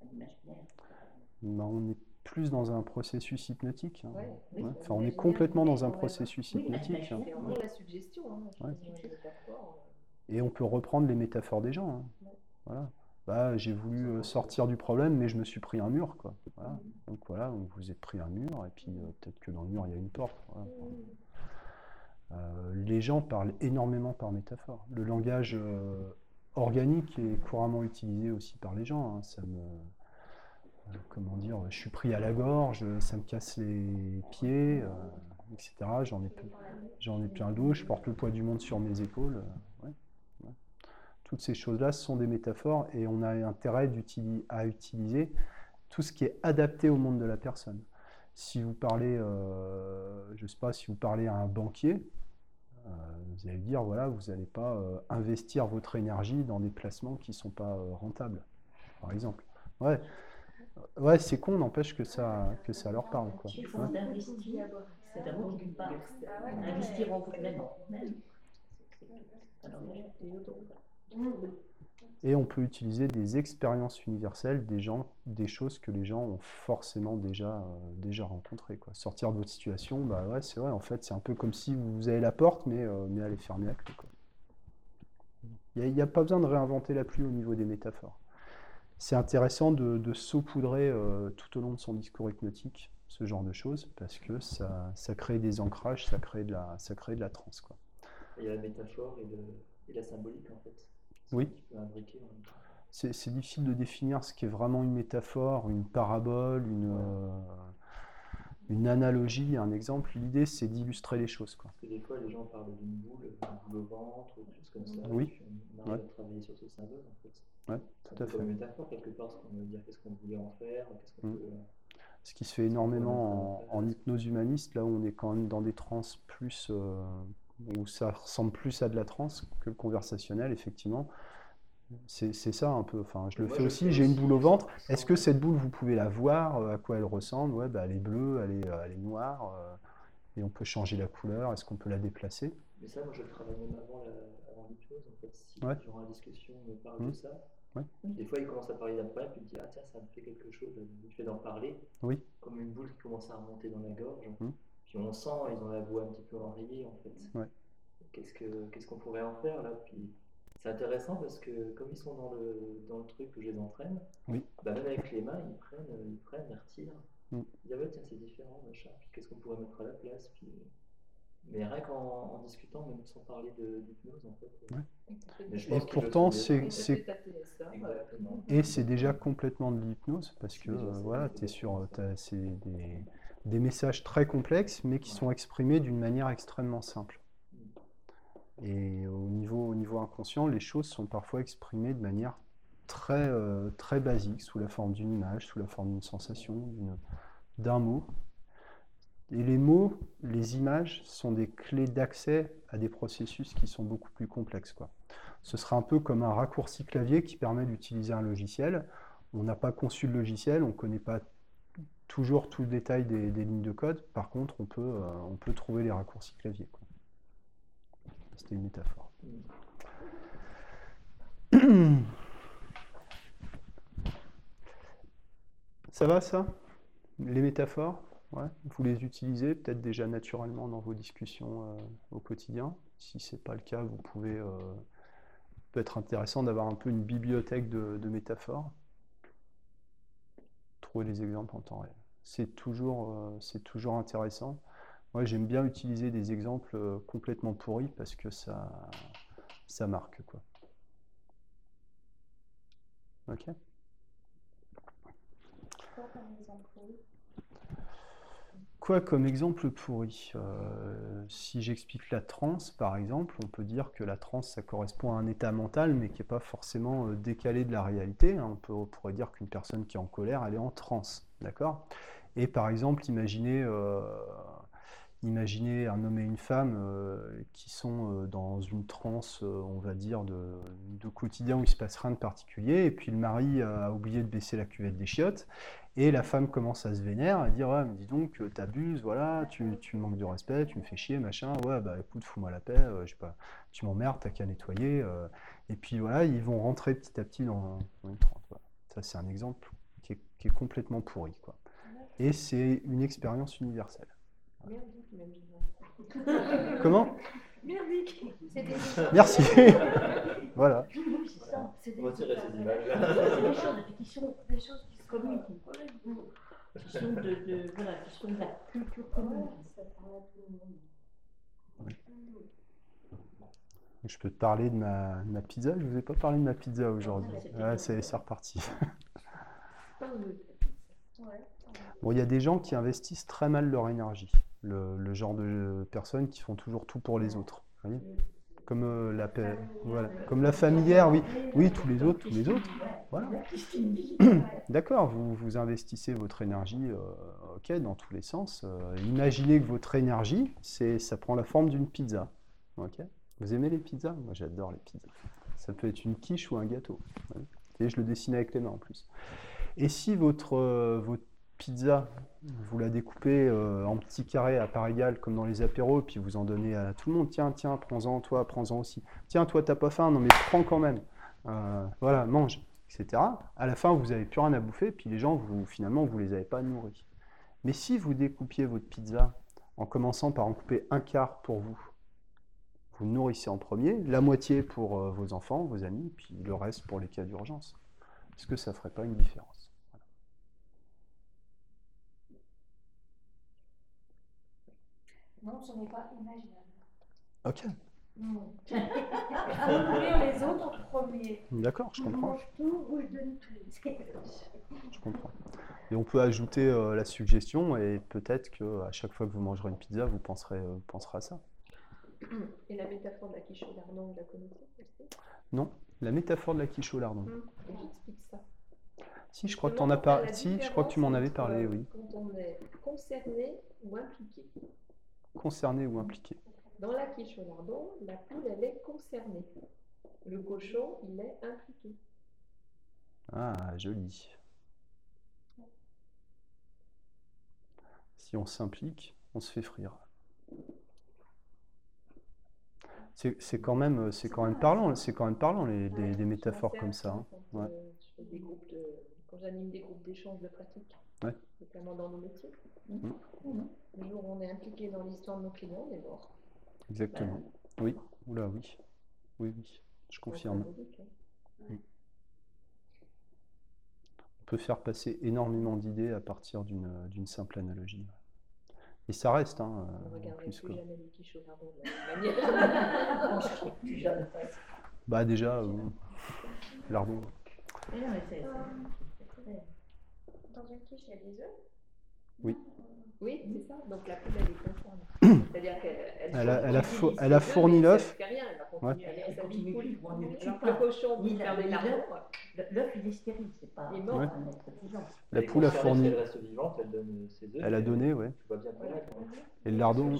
à l'imaginaire. Ben, on est plus dans un processus hypnotique. hein. Ouais, oui, Ouais. c'est Enfin, on est complètement dans un on processus Oui, hypnotique. hein. vraiment la suggestion, hein, Ouais. métaphores. Et on peut reprendre les métaphores des gens. hein. Voilà. Bah, j'ai voulu euh, sortir du problème, mais je me suis pris un mur. Quoi. Donc voilà, vous vous êtes pris un mur, et puis euh, peut-être que dans le mur, il y a une porte. Euh, les gens parlent énormément par métaphore. Le langage organique est couramment utilisé aussi par les gens. hein. Ça me, comment dire, je suis pris à la gorge, ça me casse les pieds, etc. J'en ai, ai plein le dos, je porte le poids du monde sur mes épaules. Toutes ces choses-là sont des métaphores et on a intérêt à utiliser tout ce qui est adapté au monde de la personne. Si vous parlez, euh, je sais pas, si vous parlez à un banquier, euh, vous allez dire, voilà, vous n'allez pas euh, investir votre énergie dans des placements qui ne sont pas euh, rentables, par exemple. Ouais, ouais c'est con, n'empêche que ça, que ça leur parle. Quoi. Ouais. c'est un. Ah ouais, Investir en vous-même. même. Et on peut utiliser des expériences universelles, des gens, des choses que les gens ont forcément déjà, euh, déjà rencontrées. Sortir de votre situation, bah ouais, c'est vrai, en fait, c'est un peu comme si vous avez la porte, mais, euh, mais elle est fermée à clé. Il n'y a, pas besoin de réinventer la pluie au niveau des métaphores. C'est intéressant de, saupoudrer euh, tout au long de son discours hypnotique ce genre de choses, parce que ça, ça crée des ancrages, ça crée de la, ça crée de la transe. Il y a la métaphore et la symbolique en fait. Oui. C'est difficile de définir ce qui est vraiment une métaphore, une parabole, une, euh, une analogie, un exemple. L'idée, c'est d'illustrer les choses. Quoi. Parce que des fois, les gens parlent d'une boule, d'une boule au ventre, ou des choses comme ça. Oui. on arrive Ouais. travailler sur ce symbole en fait. Ouais, C'est tout à fait. une métaphore quelque part, parce qu'on veut dire qu'est-ce qu'on voulait en faire, qu'est-ce qu'on Mm. peut. Ce qui se fait énormément en, en hypnose humaniste, là où on est quand même dans des trans plus. euh, où ça ressemble plus à de la transe que le conversationnel, effectivement. C'est ça un peu. Enfin, je le Moi, fais je aussi. J'ai une boule au ventre. Est-ce que cette boule, vous pouvez la voir euh, À quoi elle ressemble? Ouais, bah, elle est bleue, elle est, euh, elle est noire. euh, et on peut changer la couleur. Est-ce qu'on peut la déplacer? Mais ça, moi, je le travaille même avant la- avant l'hypnose. En fait, si Ouais. durant la discussion, on parle Mm. de ça, des fois, il commence à parler d'un problème, puis il dit Ah, tiens, ça me fait quelque chose, le fait d'en parler. Oui. Comme une boule qui commence à remonter dans la gorge. Mm. Puis on sent, ils ont la voix un petit peu enrayée, en fait. Ouais. Qu'est-ce que- qu'est-ce qu'on pourrait en faire là? Puis c'est intéressant parce que comme ils sont dans le, dans le truc que je les entraîne, Oui. bah, même avec les mains, ils prennent, euh, ils prennent, ils retirent. Mm. Ils disent ah ouais, tiens, c'est différent, machin. Qu'est-ce qu'on pourrait mettre à la place? Puis... Mais rien qu'en en discutant, même sans parler d'hypnose, en fait. Ouais. Mais je Et pense pourtant, c'est- euh. Et c'est déjà complètement de l'hypnose parce que euh, voilà, es sur, t'as- c'est des, des messages très complexes mais qui sont exprimés d'une manière extrêmement simple. Et au niveau, au niveau inconscient, les choses sont parfois exprimées de manière très, euh, très basique, sous la forme d'une image, sous la forme d'une sensation, d'un mot. Et les mots, les images sont des clés d'accès à des processus qui sont beaucoup plus complexes. Ce sera un peu comme un raccourci clavier qui permet d'utiliser un logiciel. On n'a pas conçu le logiciel, on ne connaît pas toujours tout le détail des, lignes de code. Par contre, on peut, euh, on peut trouver les raccourcis clavier. C'était une métaphore. [CLEARS THROAT] Ça va ça? Les métaphores? Ouais. Vous les utilisez peut-être déjà naturellement dans vos discussions euh, au quotidien. Si ce n'est pas le cas, vous pouvez. Euh, peut être intéressant d'avoir un peu une bibliothèque de métaphores. Les exemples en temps réel. C'est toujours, euh, c'est toujours intéressant. Moi, j'aime bien utiliser des exemples euh, complètement pourris parce que ça, ça marque. Quoi. Ok Quoi comme exemple pourri Quoi comme exemple pourri? Euh, Si j'explique la transe, par exemple, on peut dire que la transe, ça correspond à un état mental, mais qui n'est pas forcément euh, décalé de la réalité. hein. On, peut, pourrait dire qu'une personne qui est en colère, elle est en transe. D'accord? Et par exemple, imaginez, euh, imaginez un homme et une femme qui sont dans une transe, on va dire, de, de quotidien où il ne se passe rien de particulier, et puis le mari a oublié de baisser la cuvette des chiottes, et la femme commence à se vénère, à dire Ouais, mais dis donc, euh, t'abuses, voilà, tu, tu me manques de respect, tu me fais chier, machin. Ouais, bah écoute, fous-moi la paix, euh, je sais pas, tu m'emmerdes, t'as qu'à nettoyer. euh. Et puis voilà, ils vont rentrer petit à petit dans, dans une voilà. Ça, c'est un exemple qui est, qui est complètement pourri, quoi. Et c'est une expérience universelle. Comment? Merdique des Merci. [LAUGHS] voilà. Oui, c'est des, des choses qui sont des choses qui se communiquent, qui sont de, de, voilà, qui sont de la culture commune. Ça parle à tout le monde. Je peux te parler de ma, de ma pizza? Je vous ai pas parlé de ma pizza aujourd'hui. Cool. c'est reparti. [LAUGHS] Bon, il y a des gens qui investissent très mal leur énergie. Le, le genre de personnes qui font toujours tout pour les autres. vous voyez? Comme euh, la paix, voilà. Comme la familière, oui. Oui, tous les autres, tous les autres. Voilà. [CLEARS THROAT] D'accord, vous, vous investissez votre énergie, euh, ok, dans tous les sens. Euh, imaginez que votre énergie, c'est, ça prend la forme d'une pizza. Ok Vous aimez les pizzas? Moi, j'adore les pizzas. Ça peut être une quiche ou un gâteau. Et je le dessine avec les mains en plus. Et si votre, votre pizza, vous la découpez euh, en petits carrés à part égale, comme dans les apéros, puis vous en donnez à tout le monde, tiens, tiens, prends-en, toi, prends-en aussi. Tiens, toi, t'as pas faim, non mais prends quand même. Euh, voilà, mange, etc. À la fin, vous n'avez plus rien à bouffer, puis les gens, vous, finalement, vous les avez pas nourris. Mais si vous découpiez votre pizza en commençant par en couper un quart pour vous, vous nourrissez en premier, la moitié pour euh, vos enfants, vos amis, puis le reste pour les cas d'urgence. Est-ce que ça ferait pas une différence? Non, ce n'est pas imaginable. Ok, Non. Nourrir les autres en premier. d'accord, je Je comprends. mange tout ou je donne tout. Je comprends. Et on peut ajouter euh, la suggestion et peut-être que à chaque fois que vous mangerez une pizza, vous penserez, euh, penserez à ça. Et la métaphore de la quiche au lardon, vous la connaissez Non La métaphore de la quiche au lardon. Hum, et J'explique ça. Si, je crois que tu en as la Si, je crois que tu m'en avais parlé, oui. Quand on est concerné ou impliqué. Concerné ou impliqué. Dans la quiche au lardon, la poule, elle est concernée. Le cochon, il est impliqué. Ah, joli. Si on s'implique, on se fait frire. C'est quand même, c'est quand même parlant, c'est quand même parlant les, des, métaphores comme ça. hein. active Quand, Ouais. je fais des groupes de, quand j'anime des groupes d'échange de pratiques, Ouais. notamment dans nos métiers. Mhm. Le jour où on est impliqué dans l'histoire de nos clients, on est mort. Exactement. Oui. Oula, oui. Oui, oui. Je confirme. Hein. On peut faire passer énormément d'idées à partir d'une d'une simple analogie. Et ça reste, hein, On euh, regarderait plus plus quoi. [LAUGHS] jamais les. On. Bah déjà, euh, lardon. Dans une quiche, il y a des œufs Oui. Oui, c'est ça. Donc la poule, elle est concernée. C'est-à-dire qu'elle Elle a- elle a fou- elle fourni l'œuf. Rien, elle va continuer Ouais. à continue Alors que le cochon, des Le- L'œuf, il est stérile, c'est pas Il est mort. Ouais. un être vivant. La poule a fourni, si Elle reste vivante, elle donne ses œufs. elle a donné, ouais. Tu vois bien pareil. quoi. Et le lardon,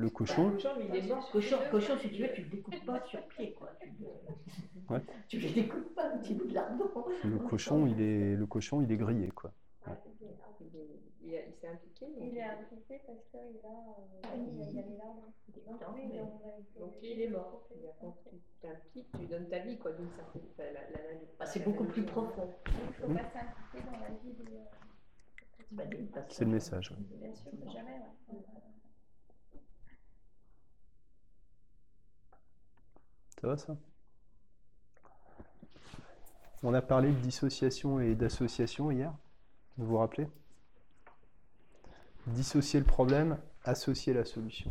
le le cochon, cochon, il est mort. Cochon, cochon, si tu veux, tu le découpes pas sur pied, quoi. Tu le, Ouais. tu le découpes pas, un petit bout de lardon. le cochon, il est, le cochon, il est grillé, quoi. Il est- il est- il s'est impliqué. donc- Il est impliqué parce qu'il a, euh, il a, il a les lardons. Donc, de- il est mort. Il a compris. Tu t'impliques, tu donnes ta vie, quoi, d'une certaine. La, la, la- Bah, c'est beaucoup plus profond. Il ne faut pas s'impliquer dans la vie des, euh, C'est passages. C'est le message. Bien sûr, jamais. Ça va ça? On a parlé de dissociation et d'association hier, vous vous rappelez? Dissocier le problème, associer la solution.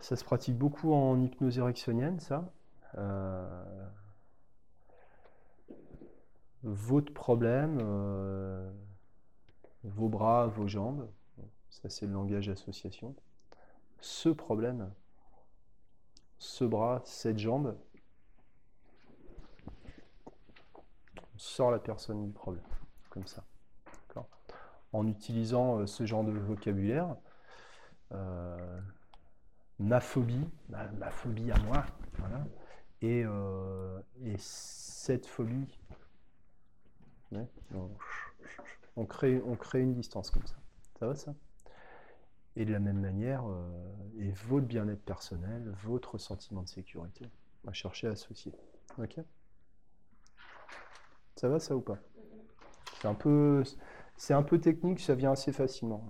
Ça se pratique beaucoup en hypnose ericksonienne, ça. Euh, votre problème, euh, vos bras, vos jambes, ça c'est le langage association. Ce problème, ce bras, cette jambe, on sort la personne du problème, comme ça. En utilisant euh, ce genre de vocabulaire, euh, ma phobie, ma, phobie à moi, euh, et cette phobie, on crée une distance comme ça. Ça va ça? Et de la même manière, euh, et votre bien-être personnel, votre sentiment de sécurité, va chercher à associer. Ok? Ça va ça ou pas? C'est un peu, c'est un peu technique, ça vient assez facilement.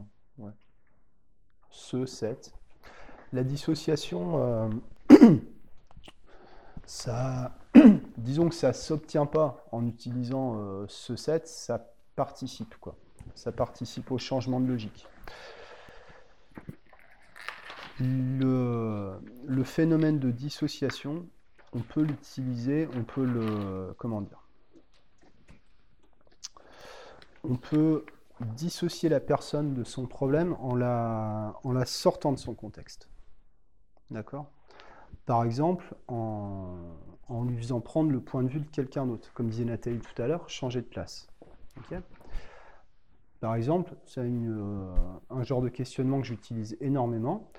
Ce, cette. La dissociation, euh, [CLEARS THROAT] ça, [CLEARS THROAT] disons que ça s'obtient pas en utilisant euh, ce, cette, ça participe quoi. Ça participe au changement de logique. Le, phénomène de dissociation, on peut l'utiliser, on peut le. Comment dire On peut dissocier la personne de son problème en la, sortant de son contexte. D'accord? Par exemple, en, lui faisant prendre le point de vue de quelqu'un d'autre. Comme disait Nathalie tout à l'heure, changer de place. Par exemple, c'est euh, un genre de questionnement que j'utilise énormément.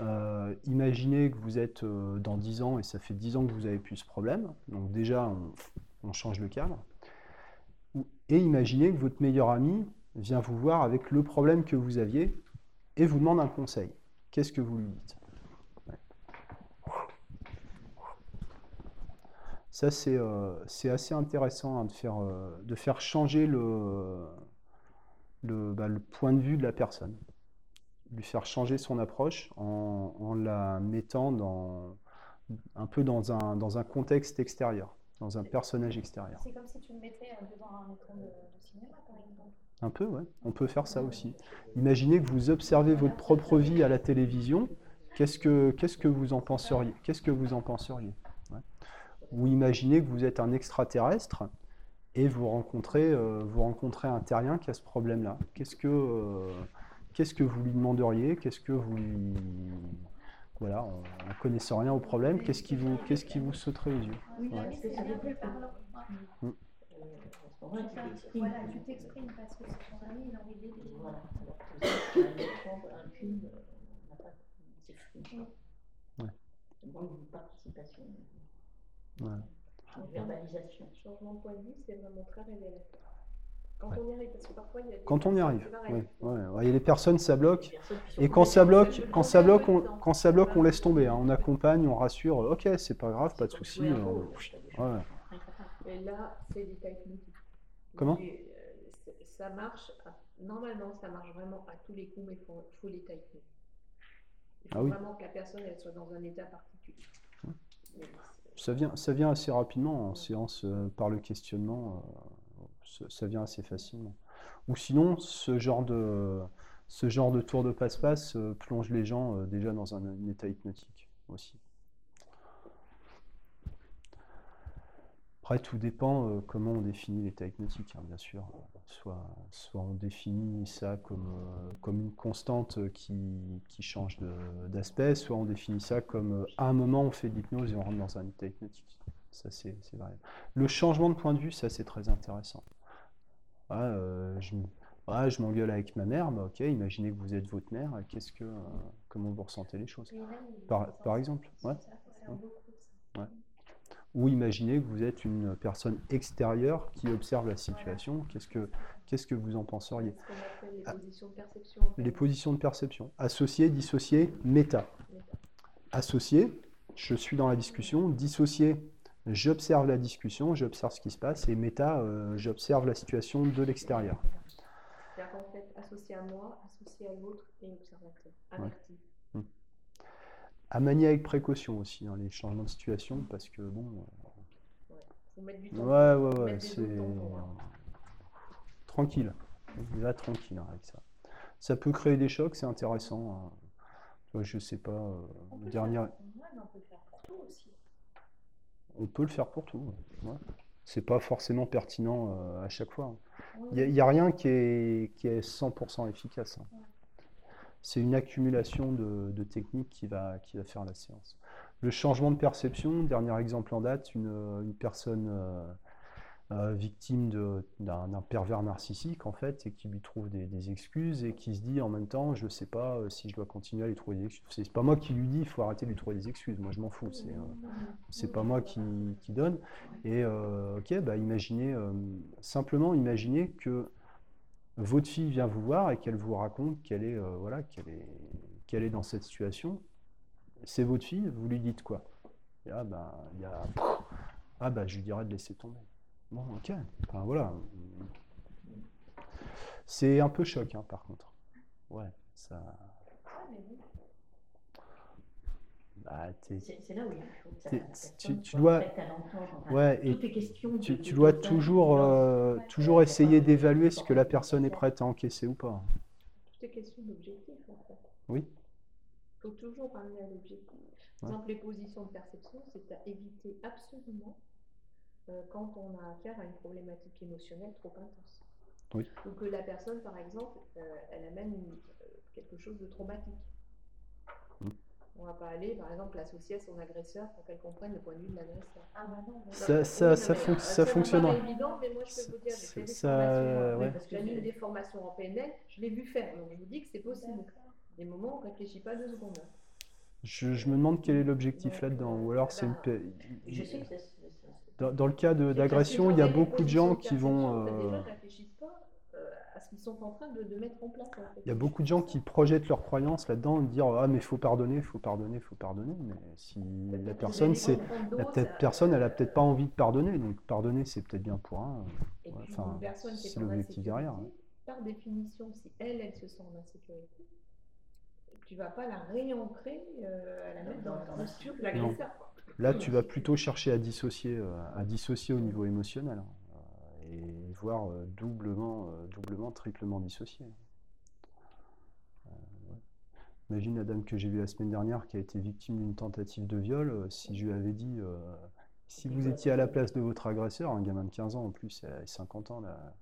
Euh, imaginez que vous êtes euh, dans 10 ans et ça fait 10 ans que vous avez plus ce problème. Donc déjà, on, change le cadre. Et imaginez que votre meilleur ami vient vous voir avec le problème que vous aviez et vous demande un conseil. Qu'est-ce que vous lui dites? Ça, c'est euh, assez intéressant hein, de, faire, euh, de faire changer le, bah, le point de vue de la personne lui faire changer son approche en, en la mettant dans, un peu dans un, dans un contexte extérieur, dans un personnage extérieur. C'est comme si tu le mettais euh, devant un écran de, de cinéma, par exemple. Un peu, ouais. On peut faire ça aussi. Imaginez que vous observez votre propre vie à la télévision. Qu'est-ce que, qu'est-ce que vous en penseriez? Qu'est-ce que vous en penseriez? Ouais. Ou imaginez que vous êtes un extraterrestre et vous rencontrez, euh, vous rencontrez un terrien qui a ce problème-là. Qu'est-ce que, euh, qu'est-ce que vous lui demanderiez? Qu'est-ce que vous lui... Voilà, en en connaissant rien au problème, qu'est-ce qui vous, qu'est-ce qui vous sauterait aux yeux? Oui, Ouais. t'exprimes. Voilà, tu t'exprimes parce que c'est ton ami, il a envie de l'aider. Voilà. Alors que si un film, euh, on n'a pas, on s'exprime pas. Ouais. Ça demande une participation, Ouais. verbalisation. Changement de point de vue, c'est vraiment très révélateur. Quand Ouais. on y arrive, parce que parfois il y a des Quand on y personnes arrive. Ouais, ouais. Et les personnes, ça bloque. Personnes Et quand ça bloque, quand ça bloque, on, quand ça bloque, on laisse tomber. hein. On accompagne, on rassure. Ok, c'est pas grave, pas de souci. un euh, des. Et là, c'est des. Comment Et, euh, Ça marche, à- normalement, ça marche vraiment à tous les coups, mais il faut, faut les typer. Il faut Ah oui. vraiment que la personne elle soit dans un état particulier. Mais Ça vient, ça vient assez rapidement en séance euh, par le questionnement. euh, ça, vient assez facilement. Ou sinon, ce genre de, tour de passe-passe euh, plonge les gens euh, déjà dans un, état hypnotique aussi. Après, tout dépend euh, comment on définit l'état hypnotique, hein, bien sûr. Soit, on définit ça comme, une constante qui, change d'aspect, soit on définit ça comme à un moment on fait de l'hypnose et on rentre dans un état hypnotique. Ça, c'est variable. Le changement de point de vue, ça, c'est très intéressant. Ah, euh, je, ah, je m'engueule avec ma mère, bah, ok, imaginez que vous êtes votre mère, qu'est-ce que, euh, comment vous ressentez les choses? Par, exemple, ouais. Ouais. Ou imaginez que vous êtes une personne extérieure qui observe la situation, qu'est-ce que, qu'est-ce que vous en penseriez? Appelle les Ah. positions de perception. en fait. Les positions de perception. Associer, dissocier, méta. Associer, je suis dans la discussion. Dissocier, j'observe la discussion, j'observe ce qui se passe. Et méta, euh, j'observe la situation de l'extérieur. associé à moi, associé à l'autre et observateur, averti. À manier avec précaution aussi, hein, les changements de situation, parce que bon. Il faut mettre du euh, temps. Ouais, ouais, ouais, c'est. euh, Tranquille. Il va tranquille avec ça. Ça peut créer des chocs, c'est intéressant. hein. Je sais pas. euh, ouais, mais on peut faire pour tout aussi. On peut le faire pour tout. ouais. C'est pas forcément pertinent euh, à chaque fois. hein. Il n'y a, rien qui est, qui est 100% efficace. hein. C'est une accumulation de, de techniques qui va, qui va faire la séance. Le changement de perception, dernier exemple en date, une, une personne euh, euh, victime d'un pervers narcissique en fait et qui lui trouve des, excuses et qui se dit en même temps je ne sais pas euh, si je dois continuer à lui trouver des excuses. C'est pas moi qui lui dis il faut arrêter de lui trouver des excuses, moi je m'en fous, c'est euh, c'est pas moi qui, qui donne. Et euh, ok, bah imaginez, euh, simplement imaginez que votre fille vient vous voir et qu'elle vous raconte qu'elle est, euh, voilà, qu'elle est, qu'elle est dans cette situation. C'est votre fille, vous lui dites quoi? Et là, bah, y a, ah bah, je lui dirais de laisser tomber. Bon, ok. Enfin, voilà. C'est un peu choc, hein, par contre. Ouais, ça. Mais bah, C'est là où il faut que ça- T'es- la tu- tu dois- Ouais, et Tout est question de- tu, de- tu de dois toujours, euh, toujours Ouais, essayer d'évaluer ce que la personne est prête à encaisser ou pas. Tout est question d'objectif en fait. Oui. Il faut toujours ramener à l'objectif. Par Ouais. exemple, les positions de perception, c'est à éviter absolument quand on a affaire à une problématique émotionnelle trop intense. Oui. Ou que la personne, par exemple, euh, elle amène une- euh, quelque chose de traumatique. Mm. On va pas aller, par exemple, l'associer à son agresseur pour qu'elle comprenne le point de vue de l'agresseur. Ah bah non, bah Ça- ça- Oui, ça euh, ça me fonctionnera. paraît évident, mais moi je peux vous dire, j'ai fait des Ça- formations, ouais. euh, parce que j'anime c'est- des formations en PNL, je l'ai vu faire, donc je vous dis que c'est possible. Des moments où on ne réfléchit pas deux secondes. Je, je me demande quel est l'objectif là-dedans. Ou alors c'est une. Bah, Je sais que ça- ça- Dans, dans le cas d'agression, il y a dans beaucoup de gens qui vont. euh, Les gens ne réfléchissent pas euh, à ce qu'ils sont en train de, de mettre en place. en fait. Il y a beaucoup de gens qui projettent leurs croyances là-dedans, de dire ah mais faut pardonner, il faut pardonner, il faut pardonner. Mais si la personne, c'est la peut-être d'autres, personne, elle a peut-être pas envie de pardonner. Donc pardonner, c'est peut-être bien pour un. Et Ouais, puis enfin, une personne qui est c'est en l'objectif derrière, Par définition, si elle, elle se sent en insécurité, tu vas pas la réancrer, euh, à la mettre dans la posture de l'agresseur. Là, tu vas plutôt chercher à dissocier, euh, à dissocier au niveau émotionnel hein, euh, et voir euh, doublement, doublement, triplement dissocié. Imagine la dame que j'ai vue la semaine dernière qui a été victime d'une tentative de viol. si je lui avais dit, euh, si vous étiez à la place de votre agresseur, un gamin de 15 ans en plus, elle a 50 ans, la,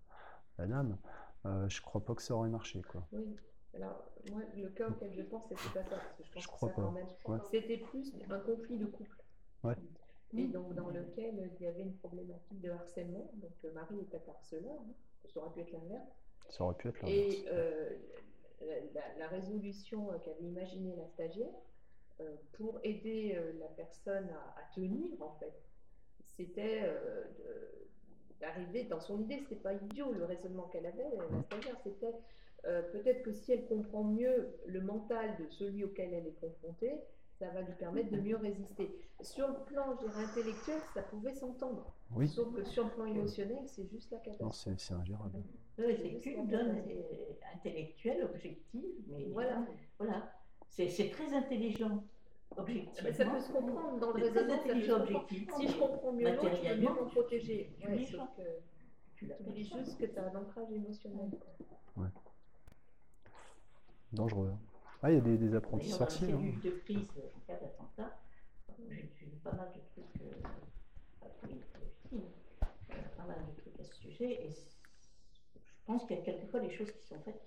la dame, euh, je crois pas que ça aurait marché. Quoi. Oui. Alors, moi, le cas auquel je pense, c'était pas ça, parce que je pense Je que crois ça, pas. Ouais. c'était plus un conflit de couple. Ouais. Et donc, dans lequel il y avait une problématique de harcèlement. Donc, le mari était harceleur, hein. ça aurait pu être l'inverse. Ça aurait pu être l'inverse. Et euh, la, la- la résolution euh, qu'avait imaginée la stagiaire euh, pour aider euh, la personne à, à tenir, en fait, c'était euh, d'arriver dans son idée. C'était pas idiot le raisonnement qu'elle avait, la stagiaire. C'était euh, peut-être que si elle comprend mieux le mental de celui auquel elle est confrontée, ça va lui permettre de mieux résister. Sur le plan, je dirais, intellectuel, ça pouvait s'entendre. Oui, Sauf que sur le plan émotionnel, c'est juste la non, catastrophe. c'est c'est ingérable. C'est qu'une donne intellectuelle, objective, mais Voilà. voilà. C'est très intelligent, objectif. Mais ça peut se comprendre dans le raisonnement. objectif. Si je comprends mieux l'autre, je peux mieux m'en protéger. tu Ouais, sauf que Tu oublies juste que tu as un ancrage émotionnel. quoi. Dangereux. hein. Ah, il y a des, des apprentis dans la sorciers. hein. de crise en cas d'attentat, j'ai j'ai vu pas mal de trucs, euh, pas tous les films, euh, pas mal de trucs à ce sujet, et je pense qu'il y a quelquefois des choses qui sont faites